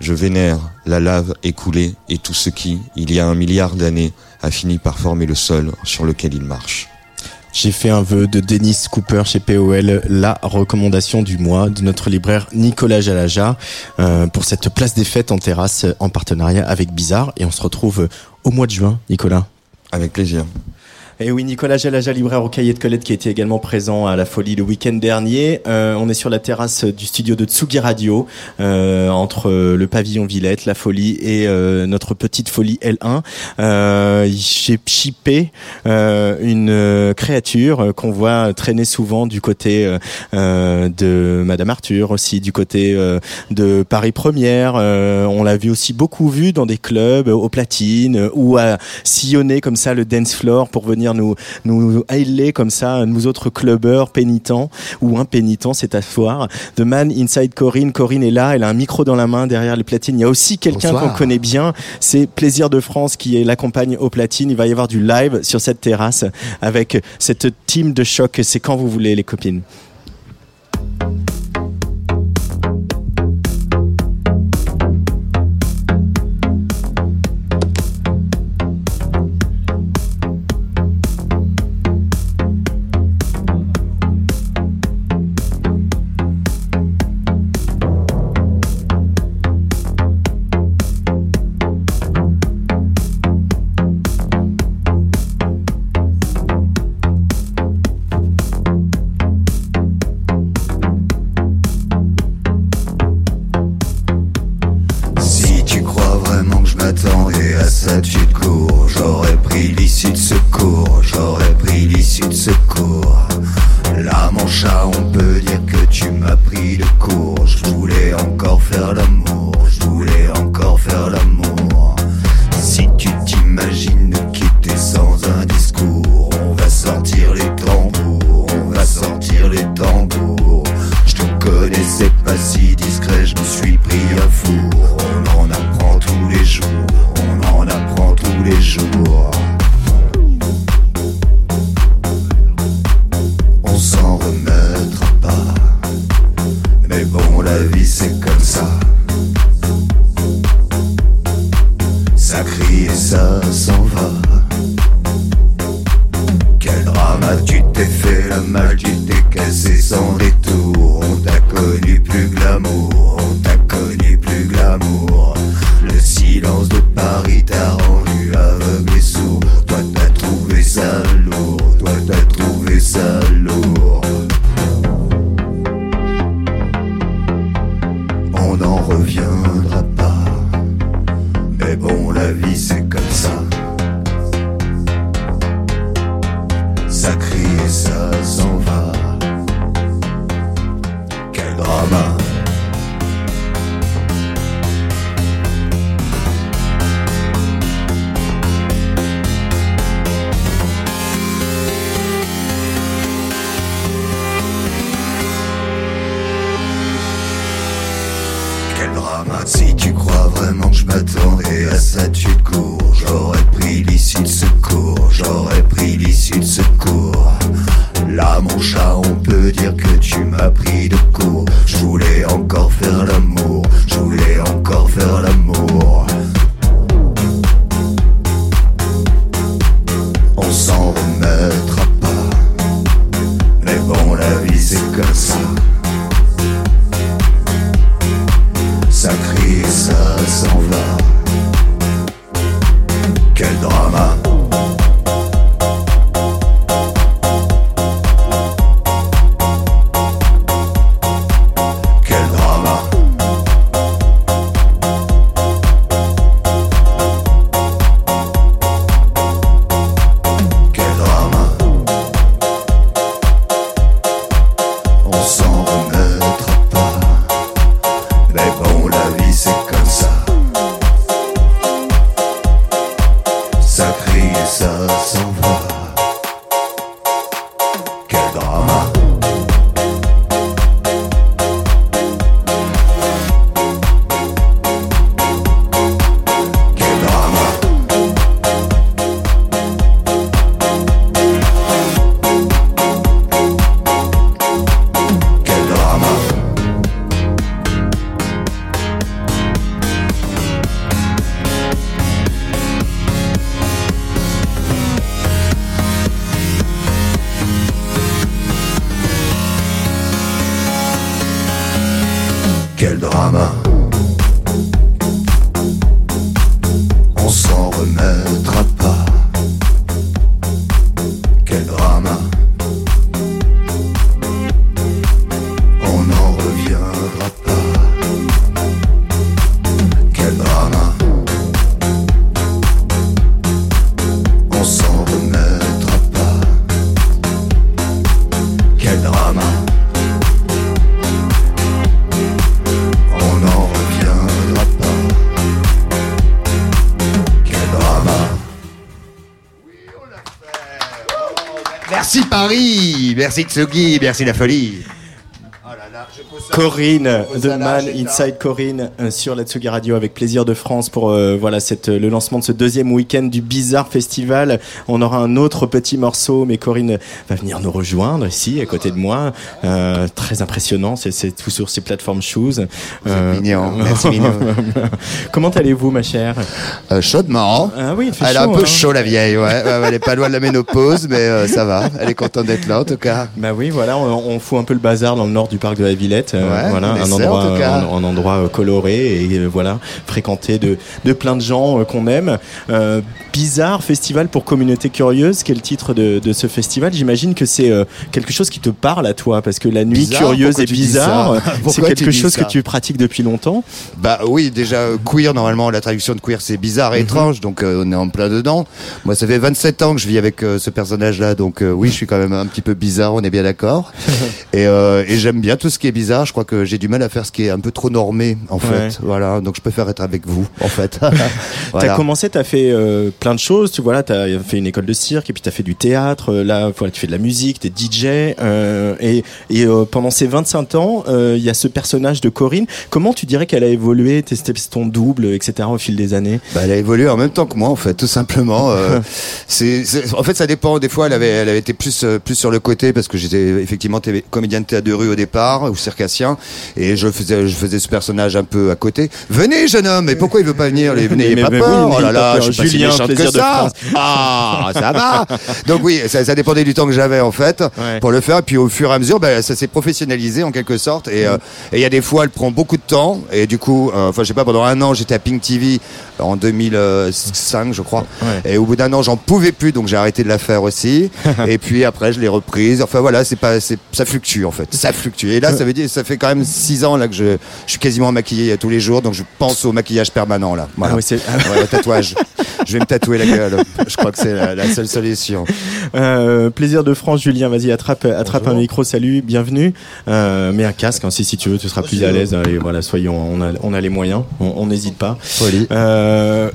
Je vénère la lave écoulée et tout ce qui, il y a un milliard d'années, a fini par former le sol sur lequel il marche. J'ai fait un vœu de Denis Cooper chez POL, la recommandation du mois de notre libraire Nicolas Jalaja euh, pour cette place des fêtes en terrasse en partenariat avec Bizarre. Et on se retrouve au mois de juin, Nicolas. Avec plaisir. Et oui, Nicolas Jalaja, libraire au cahier de Colette, qui était également présent à la Folie le week-end dernier. Euh, on est sur la terrasse du studio de Tsugi Radio, euh, entre le pavillon Villette, la Folie et euh, notre petite Folie L1. Euh, J'ai chippé euh, une euh, créature qu'on voit traîner souvent du côté de Madame Arthur, aussi du côté de Paris Première. On l'a vu aussi beaucoup vu dans des clubs, aux platines, ou à sillonner comme ça le dance floor pour venir nous nous comme ça, nous autres clubbeurs pénitents ou impénitents, c'est à soir. The Man Inside Corinne, Corinne est là, elle a un micro dans la main derrière les platines. Il y a aussi quelqu'un qu'on connaît bien, c'est Plaisir de France qui l'accompagne aux platines. Il va y avoir du live sur cette terrasse avec cette team de choc. C'est quand vous voulez les copines. Ça merci Tsugi, merci la folie. Corinne, The Man Inside Corinne euh, sur la Tsugi Radio avec plaisir de France pour euh, voilà cette le lancement de ce deuxième week-end du Bizarre Festival. On aura un autre petit morceau, mais Corinne va venir nous rejoindre ici à côté de moi. Euh, très impressionnant, c'est tout sur ces plateformes shoes. Euh, mignon, merci mignon. [LAUGHS] Comment allez-vous, ma chère? Euh, chaudement. Ah oui, il fait Elle a un peu hein. chaud la vieille, ouais. Elle est pas loin de la ménopause, mais euh, ça va. Elle est contente d'être là en tout cas. Bah oui, voilà, on, on fout un peu le bazar dans le nord du parc de la Villette. euh, Ouais, voilà, on un endroit, un, un euh, coloré et euh, voilà, fréquenté de, de plein de gens euh, qu'on aime. Euh, bizarre festival pour communauté curieuse, qui est le titre de, de ce festival? J'imagine que c'est euh, quelque chose qui te parle à toi, parce que la nuit Bizarre, curieuse et bizarre, [LAUGHS] euh, c'est quelque chose que tu pratiques depuis longtemps? Bah oui, déjà euh, queer normalement la traduction de queer c'est bizarre et étrange donc euh, on est en plein dedans. Moi ça fait 27 ans que je vis avec euh, ce personnage là donc euh, oui, je suis quand même un petit peu bizarre, on est bien d'accord. [LAUGHS] et euh, et j'aime bien tout ce qui est bizarre, je crois que j'ai du mal à faire ce qui est un peu trop normé en fait. Ouais. Voilà, donc je préfère être avec vous en fait. [LAUGHS] T'as [LAUGHS] Voilà. commencé, t'as fait euh, plein de choses. Tu vois là, t'as fait une école de cirque et puis t'as fait du théâtre. Euh, Là, voilà, tu fais de la musique, t'es DJ. Euh, et et euh, pendant ces 25 ans, il y a ce personnage de Corinne. Comment tu dirais qu'elle a évolué T'es c'était ton double, etc. Au fil des années? Bah, elle a évolué en même temps que moi, en fait, tout simplement. [LAUGHS] C'est, en fait, ça dépend. Des fois, elle avait, elle avait été plus, plus sur le côté parce que j'étais effectivement té- comédien de théâtre de rue au départ ou et je faisais, je faisais ce personnage un peu à côté. Venez, jeune homme. Mais pourquoi il veut pas venir Les- Venez, Mais- pas mais peur. oui, oh là là, je suis pas si Julien, que ça. Ah, ça va. Donc oui, ça, ça dépendait du temps que j'avais en fait pour le faire. Et puis au fur et à mesure, bah, ça s'est professionnalisé en quelque sorte. Et euh, il y a des fois, elle prend beaucoup de temps. Et du coup, euh, enfin, je sais pas, pendant un an, j'étais à Pink TV en 2005, je crois. Et au bout d'un an, j'en pouvais plus, donc j'ai arrêté de la faire aussi. [LAUGHS] et puis après, je l'ai reprise. Enfin voilà, c'est pas, ça fluctue en fait. Ça fluctue. Et là, ça veut dire, ça fait quand même six ans là que je, je suis quasiment maquillé tous les jours, donc je pense au maquillage permanent là. Voilà. Ah oui, c'est- Ouais, le tatouage. je vais me tatouer la gueule. Je crois que c'est la, la seule solution. Euh, plaisir de France, Julien. Vas-y, attrape, attrape un micro. Salut, bienvenue. Euh, mets un casque, hein, si, si tu veux, tu seras plus à l'aise. Et voilà, soyons, on a, on a les moyens. On n'hésite pas. Euh,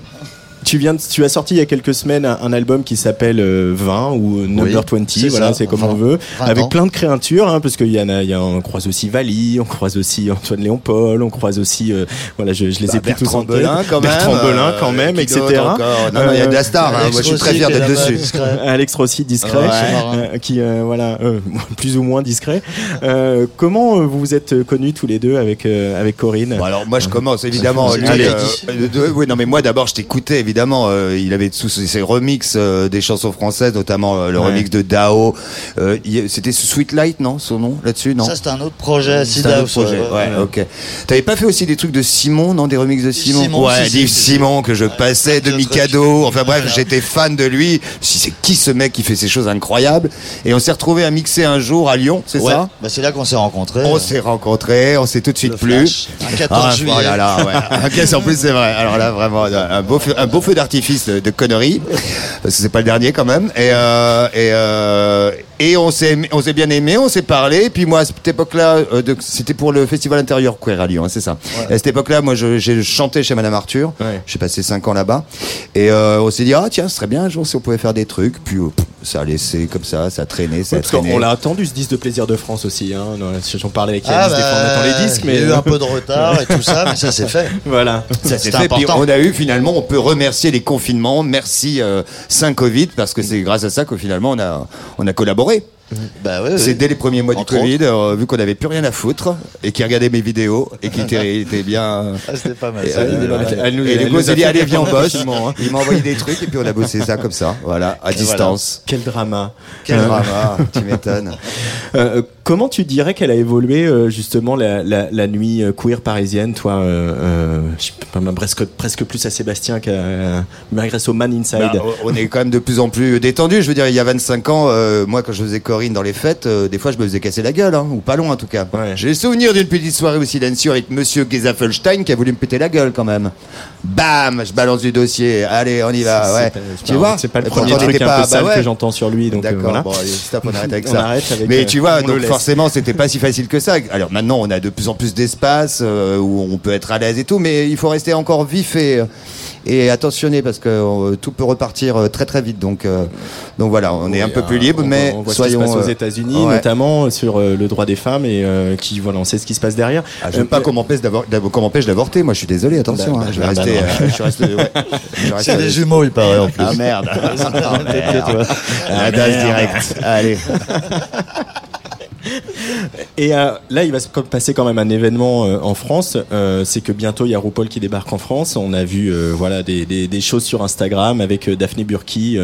tu viens, de- tu as sorti il y a quelques semaines un, un album qui s'appelle euh, 20 ou Number 20, c'est voilà, c'est comme on veut, 20 avec ans. plein de créatures, hein, parce qu'il y en a, il y a, on croise aussi Vali, on croise aussi Antoine Léon Paul, on croise aussi, euh, voilà, je, je les ai Bah, plus tous en tête. Belin, quand même, Bertrand Belin quand euh, même, etc. Non, non, il y a de la star, hein. Alex Moi, je suis très Rossi fier d'être dessus. [LAUGHS] Alex Rossi discret, Ouais. euh, qui euh, voilà euh, [LAUGHS] plus ou moins discret. Euh, comment euh, vous vous êtes connus tous les deux avec euh, avec Corinne? Bon, alors moi je commence évidemment. Lui, euh, euh, oui, non mais moi d'abord je t'écoutais évidemment. Euh, il avait tous ses remix euh, des chansons françaises, notamment euh, le Ouais. remix de Dao. C'était Sweet Light, non, son nom là-dessus, non? Ça, c'était un autre projet, C'est un autre projet. Ouais, ok. T'avais pas fait aussi des trucs de Simon, non, des remixes de Simon? Simon, ouais, si, si, Yves si, Simon que je passais de Mikado. Enfin bref, j'étais fan de lui. Si c'est qui ce mec qui fait ces choses incroyables? Et on s'est retrouvé à mixer un jour à Lyon, c'est Ouais. ça? Bah, c'est là qu'on s'est rencontrés. On s'est rencontrés, on s'est tout de suite Le plus. flash, un 14 juillet. Oh là là, ouais. [LAUGHS] En plus c'est vrai. Alors là vraiment un beau un beau feu d'artifice de, de conneries parce que c'est pas le dernier quand même. Et euh, et euh, et on s'est aimé- on s'est bien aimé, on s'est parlé. Puis moi à cette époque-là, euh, c'était pour le festival intérieur queer à Lyon, hein, c'est ça. À cette époque-là, moi j'ai chanté chez Madame Arthur. J'ai passé cinq ans là-bas. Et on s'est dit ah tiens, ce serait bien un jour si on pouvait faire des trucs. Puis ça a laissé comme ça, ça a traîné, ça Ouais, a parce on l'a attendu ce disque de plaisir de France aussi. Hein. J'en parlais avec Yannis des bah, fois, on attend les disques, il y mais a eu un peu de retard et tout ça, mais ça s'est fait. [LAUGHS] Voilà. Ça s'est fait, puis on a eu finalement, on peut remercier les confinements, merci euh, Saint Covid, parce que c'est grâce à ça que finalement on a, on a collaboré. Bah C'est dès les premiers mois du Covid, euh, vu qu'on n'avait plus rien à foutre et qui regardait mes vidéos et qui était, était bien. [LAUGHS] Ah, c'était pas mal. Et, euh, Elle- nous- et elle du coup, nous on s'est a dit, allez, viens, on bosse. hein. Il m'a envoyé des trucs et puis on a bossé ça comme ça, voilà, à Et distance. Quel drama. Quel Euh, drama, tu m'étonnes. Comment tu dirais qu'elle a évolué euh, justement la, la, la nuit euh, queer parisienne, toi, euh, euh, presque, presque plus à Sébastien qu'à malgré au Man Inside. Bah, on est quand même de plus en plus détendu. Je veux dire, il y a 25 ans, euh, moi, quand je faisais Corinne dans les fêtes, des fois, je me faisais casser la gueule, hein, ou pas loin en tout cas. J'ai le souvenir d'une petite soirée au silencieux avec Monsieur Gezafelstein qui a voulu me péter la gueule quand même. Bam, je balance du dossier. Allez, on y va. Ouais. Tu pas- vois? c'est pas le premier truc un pas- peu sale bah ouais. que j'entends sur lui. Donc D'accord. voilà. Bon, allez, stop, on arrête avec [LAUGHS] On ça. arrête avec, Mais tu vois, donc. Forcément, c'était pas si facile que ça. Alors maintenant, on a de plus en plus d'espace euh, où on peut être à l'aise et tout, mais il faut rester encore vif et, et attentionné parce que euh, tout peut repartir euh, très très vite. Donc, euh, donc voilà, on est un peu plus libre, On- mais on voit soyons ce qui se passe aux États-Unis, ouais. notamment sur euh, le droit des femmes et euh, qui voilà, on sait ce qui se passe derrière. Ah, J'aime pas qu'on m'empêche d'avorter. Moi, je suis désolé. Attention, Bah, hein, bah, je vais bah, rester. euh, je resté. ouais. [LAUGHS] Je C'est des jumeaux, il paraît en plus. Ah merde. [LAUGHS] Ah, merde. Ah, merde. direct. Allez. [LAUGHS] [LAUGHS] Et euh, là, il va se passer quand même un événement euh, en France. Euh, c'est que bientôt il y a RuPaul qui débarque en France. On a vu voilà des, des, des choses sur Instagram avec Daphné Burki,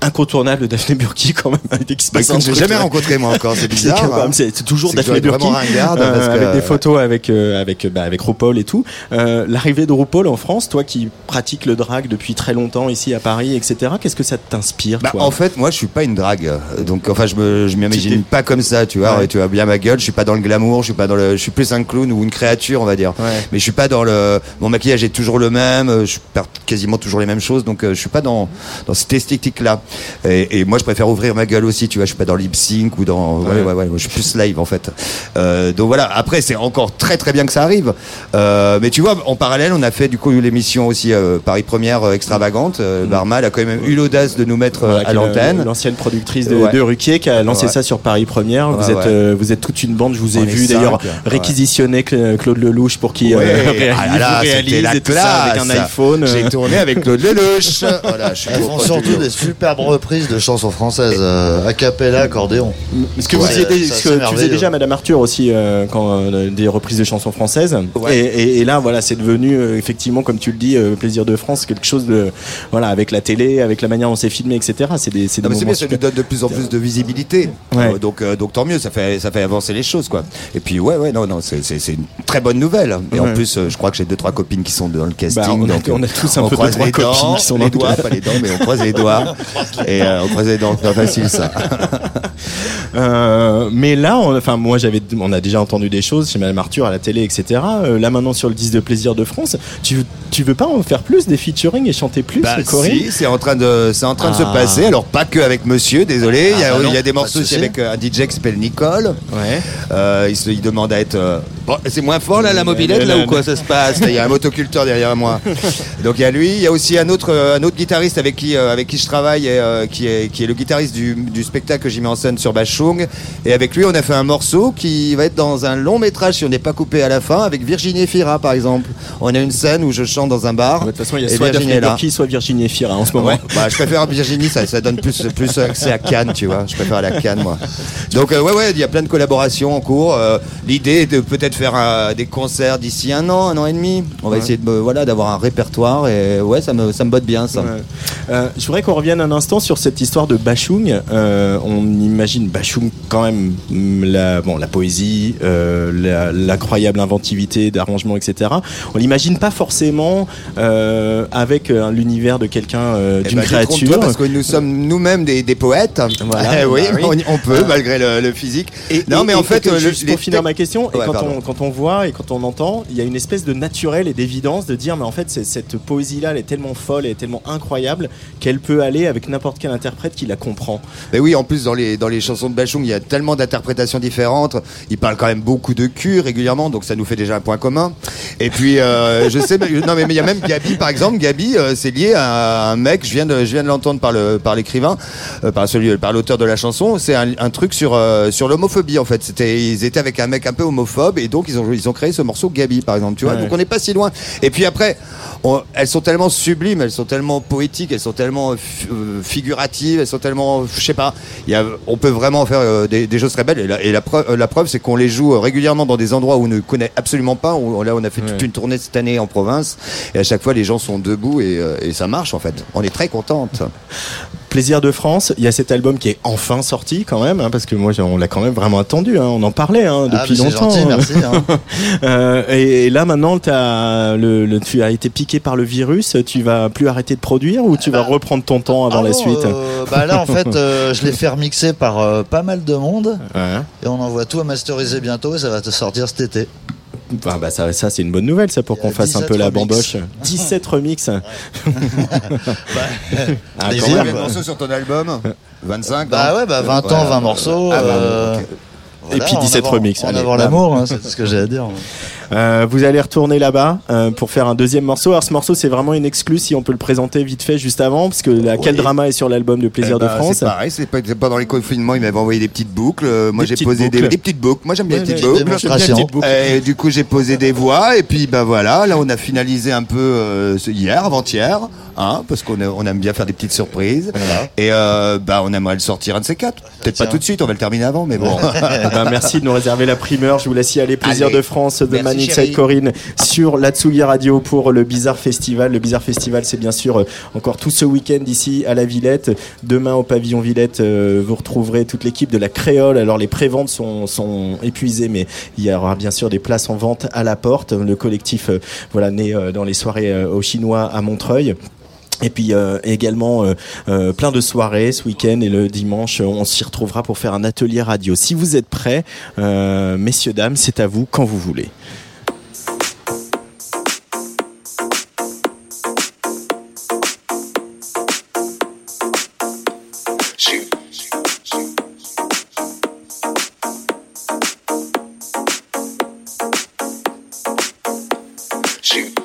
incontournable Daphné Burki quand même. Qui se passe l'ai truc. jamais rencontré, moi, encore. C'est [LAUGHS] bizarre, hein. C'est toujours que Daphné Burki que- avec des photos avec avec bah, avec RuPaul et tout. L'arrivée de RuPaul en France, toi qui pratiques le drag depuis très longtemps ici à Paris, etc. Qu'est-ce que ça t'inspire Bah, en fait, moi, je suis pas une drague. Donc, enfin, je m'imagine pas comme ça, tu vois. Ouais. Ouais, Tu vois bien ma gueule. Je suis pas dans le glamour. Je suis pas dans le. Je suis plus un clown ou une créature, on va dire. Mais je suis pas dans le. Mon maquillage est toujours le même. euh, Je perds quasiment toujours les mêmes choses. Donc, euh, je suis pas dans dans cette esthétique-là. Et, et moi, je préfère ouvrir ma gueule aussi. Tu vois, je suis pas dans lip sync ou dans. Ouais, ouais, ouais. je suis plus live en fait. Euh, donc voilà. Après, c'est encore très très bien que ça arrive. Euh, mais tu vois, en parallèle, on a fait du coup l'émission aussi euh, Paris Première euh, extravagante. Euh, Barma elle a quand même eu l'audace de nous mettre à l'antenne. L'ancienne productrice de, Ouais. de Ruquier qui a lancé Ouais. ça sur Paris Première. Vous, Ouais, êtes, ouais. euh, vous êtes toute une bande, je vous ai On est vu cinq, d'ailleurs ouais. réquisitionner Cla- Claude Lelouch pour qu'il Ouais. euh, [LAUGHS] réalise, Ah là là, vous c'était réalise la et tout ça avec un classe. iPhone. J'ai euh. tourné avec [LAUGHS] Claude Lelouch. [LAUGHS] Voilà, je suis Elles font surtout des superbes reprises de chansons françaises, euh, a cappella, accordéon. Parce que vous Ouais, faisiez, ça, c'est tu faisais merveilleux. déjà Madame Arthur aussi euh, quand euh, des reprises de chansons françaises. Et, et- et là, voilà, c'est devenu euh, effectivement, comme tu le dis, euh, Plaisir de France, quelque chose de voilà, avec la télé, avec la manière dont c'est filmé, etc. C'est des, c'est des Non, mais c'est moments bien, ça nous super. donne de plus en plus de visibilité. Ouais. Euh, donc, euh, donc tant mieux, ça fait, ça fait avancer les choses, quoi. Et puis, ouais, ouais, non, non, c'est, une très bonne nouvelle. Et en plus, euh, je crois que j'ai deux, trois copines qui sont dans le casting. Bah, on a- donc, on a euh, tous un peu deux, trois les copines qui sont dans les le doigts, casting. pas les dents, mais on croise les doigts. et euh, on croise les dents, c'est pas facile, ça. [LAUGHS] Euh, mais là, enfin moi j'avais, on a déjà entendu des choses chez Madame Arthur à la télé, etc. Euh, là maintenant sur le 10 de plaisir de France, tu, tu veux pas en faire plus des featuring et chanter plus, Bah, si, c'est en train de, c'est en train de se Ah. passer. Alors pas que avec Monsieur, désolé. il, y a, Ah, bah non, il y a des morceaux aussi avec un DJ qui s'appelle Nicole. Ouais. Euh, il, se, il demande à être. euh, bon, c'est moins fort là la mobilette là ou quoi ça se passe? Il y a un motoculteur derrière moi. [LAUGHS] Donc il y a lui. Il y a aussi un autre, euh, un autre guitariste avec qui, euh, avec qui je travaille, et, euh, qui est, qui est le guitariste du, du spectacle que j'ai mis en scène sur Bachung. Et avec lui, on a fait un morceau qui va être dans un long métrage si on n'est pas coupé à la fin, avec Virginie Fira par exemple. On a une scène où je chante dans un bar. De toute façon, il y a et soit Virginie Daphné est là. Burki, soit Virginie Efira en ce moment. Ouais. Bah, je préfère Virginie, ça, ça donne plus, plus accès à Cannes, tu vois. Je préfère la Cannes, moi. [LAUGHS] Donc, euh, ouais, ouais, il y a plein de collaborations en cours. Euh, L'idée est de peut-être faire euh, des concerts d'ici un an, un an et demi. On va Ouais. essayer de, me- voilà, d'avoir un répertoire et ouais, ça me, ça me botte bien, ça. Ouais. Euh, je voudrais qu'on revienne un instant sur cette histoire de Bachung. Euh, on imagine Bachung quand même mm, la, bon, la poésie, euh, l'incroyable inventivité d'arrangement, etc. On l'imagine pas forcément euh, avec euh, l'univers de quelqu'un euh, Eh d'une ben, détrompe-toi, créature. parce que nous sommes nous-mêmes des, des poètes. Voilà. [LAUGHS] Eh oui, Bah oui. On, on peut, malgré le, le physique. Et, non, et- mais et en fait, que- euh, le- juste les pour finir ma question, et quand, on, quand on voit et quand on entend, il y a une espèce de naturel et d'évidence de dire, mais en fait, cette poésie-là, elle est tellement folle, est tellement incroyable qu'elle peut aller avec n'importe quel interprète qui la comprend. Mais oui, en plus, dans les, dans les chansons de Bachung, il y a tellement d'interprétations différentes. Il parle quand même beaucoup de cul régulièrement, donc ça nous fait déjà un point commun. Et puis, euh, je sais, mais- non, mais il y a même Gabi, par exemple. Gabi, euh, c'est lié à un mec, je viens de, je viens de l'entendre par le, par l'écrivain, euh, par celui, par l'auteur de la chanson. C'est un, un truc sur, euh, sur l'homophobie, en fait. C'était, ils étaient avec un mec un peu homophobe, et donc ils ont, ils ont créé ce morceau Gabi, par exemple, tu vois. Ouais. Donc on n'est pas si loin. Et puis après, on- elles sont tellement sublimes, elles sont tellement poétiques, elles sont tellement euh, figuratives, elles sont tellement, je sais pas, il y a, on peut vraiment faire euh, des, des choses très belles. Et la, et la preuve, la preuve, c'est qu'on les joue régulièrement dans des endroits où on ne connaît absolument pas. Où, là, on a fait toute une tournée cette année en province, et à chaque fois, les gens sont debout et, et ça marche en fait. On est très contente. Plaisir de France, il y a cet album qui est enfin sorti quand même, hein, parce que moi on l'a quand même vraiment attendu, hein, on en parlait hein, Ah, depuis c'est longtemps. gentil, merci. [LAUGHS] Euh, et, et là maintenant as le, le- tu as été piqué par le virus, tu vas plus arrêter de produire ou tu vas reprendre ton temps avant Ah la non, suite euh, bah là en fait euh, [LAUGHS] je l'ai fait remixer par pas mal de monde Ouais. et on envoie tout à masteriser bientôt et ça va te sortir cet été. Ah bah ça, ça c'est une bonne nouvelle ça pour qu'on fasse un 17 peu la bamboche. [LAUGHS] 17 remix. [LAUGHS] Ah, plaisir, quand même. Combien de morceaux sur ton album 25 Bah ouais, bah 20 ans, 20 morceaux, Ah, bah, euh, ok. Voilà, et puis en 17 avant- remix. En avant l'amour, hein, c'est ce que j'ai à dire. [LAUGHS] Euh, vous allez retourner là-bas euh, pour faire un deuxième morceau. Alors ce morceau c'est vraiment une exclue si on peut le présenter vite fait juste avant parce que la Quel drama est sur l'album de Plaisir Eh de ben, France. C'est pareil, c'est pas, dans les confinements, il m'avait envoyé des petites boucles. Euh, moi j'ai posé des, boucles. des petites boucles. Moi j'aime bien Ouais, les petites boucles. bien les petites boucles. Et du coup j'ai posé des voix et puis ben voilà, là on a finalisé un peu euh, hier, avant-hier, hein, parce qu'on on aime bien faire des petites surprises. Et bah on aimerait le sortir un de ces quatre. Peut-être pas tout de suite, on va le terminer avant, mais bon. [LAUGHS] Eh ben, merci de nous réserver la primeur. Je vous laisse y aller. Plaisir Allez. de France de Merci, Man Inside. Corinne sur la Tsugi Radio pour le Bizarre Festival. Le Bizarre Festival, c'est bien sûr euh, encore tout ce week-end ici à la Villette. Demain au pavillon Villette, euh, vous retrouverez toute l'équipe de la Créole. Alors les préventes sont, sont épuisées, mais il y aura bien sûr des places en vente à la porte. Le collectif, euh, voilà, né dans les soirées euh, au Chinois à Montreuil. Et puis également plein de soirées ce week-end et le dimanche on s'y retrouvera pour faire un atelier radio. Si vous êtes prêts, messieurs dames, c'est à vous quand vous voulez. J'ai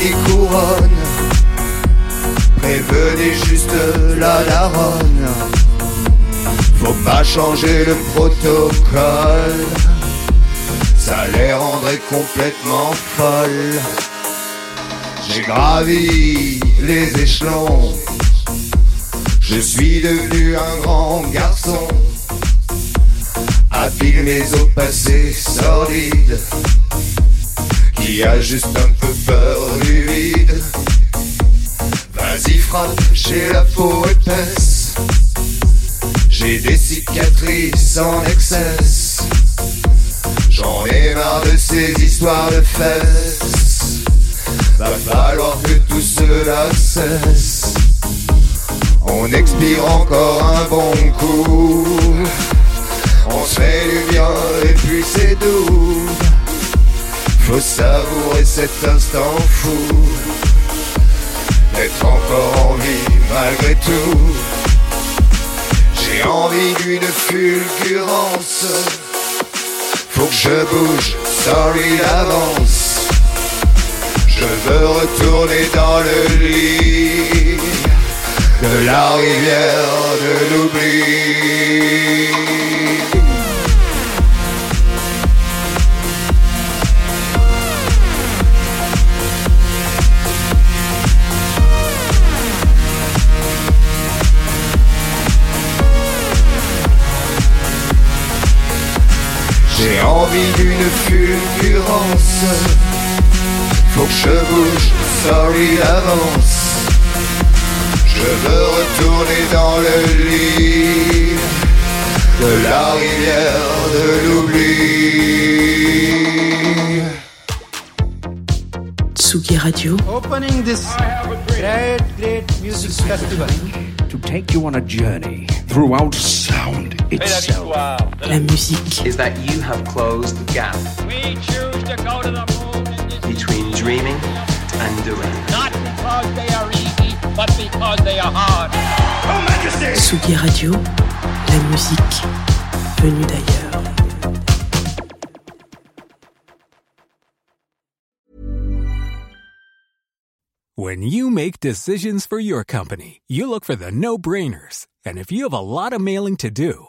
ni couronne. Prévenez juste la daronne. Faut pas changer le protocole. Ça les rendrait complètement folles. J'ai gravi les échelons. Je suis devenu un grand garçon. Habile mais au passé sordide. Qui a juste un peu peur du vide. Vas-y frappe, j'ai la peau épaisse. J'ai des cicatrices en excess. J'en ai marre de ces histoires de fesses. Va falloir que tout cela cesse. On expire encore un bon coup. On se fait du bien et puis c'est doux. Faut savourer cet instant fou. D'être encore en vie malgré tout. J'ai envie d'une fulgurance. Faut que je bouge, sorry d'avance. Je veux retourner dans le lit de la rivière de l'oubli. J'ai envie d'une fulgurance. Faut que je bouge, sorry d'avance. Je veux retourner dans le lit de la rivière de l'oubli. Radio. Opening this great, great music festival to take you on a journey throughout sound itself. La musique. is that you have closed the gap We choose to go to the moon between dreaming and doing. not because they are easy, but because they are hard. Oh, Majesty! Tsugi Radio. La musique venue d'ailleurs. When you make decisions for your company, you look for the no brainers. And if you have a lot of mailing to do,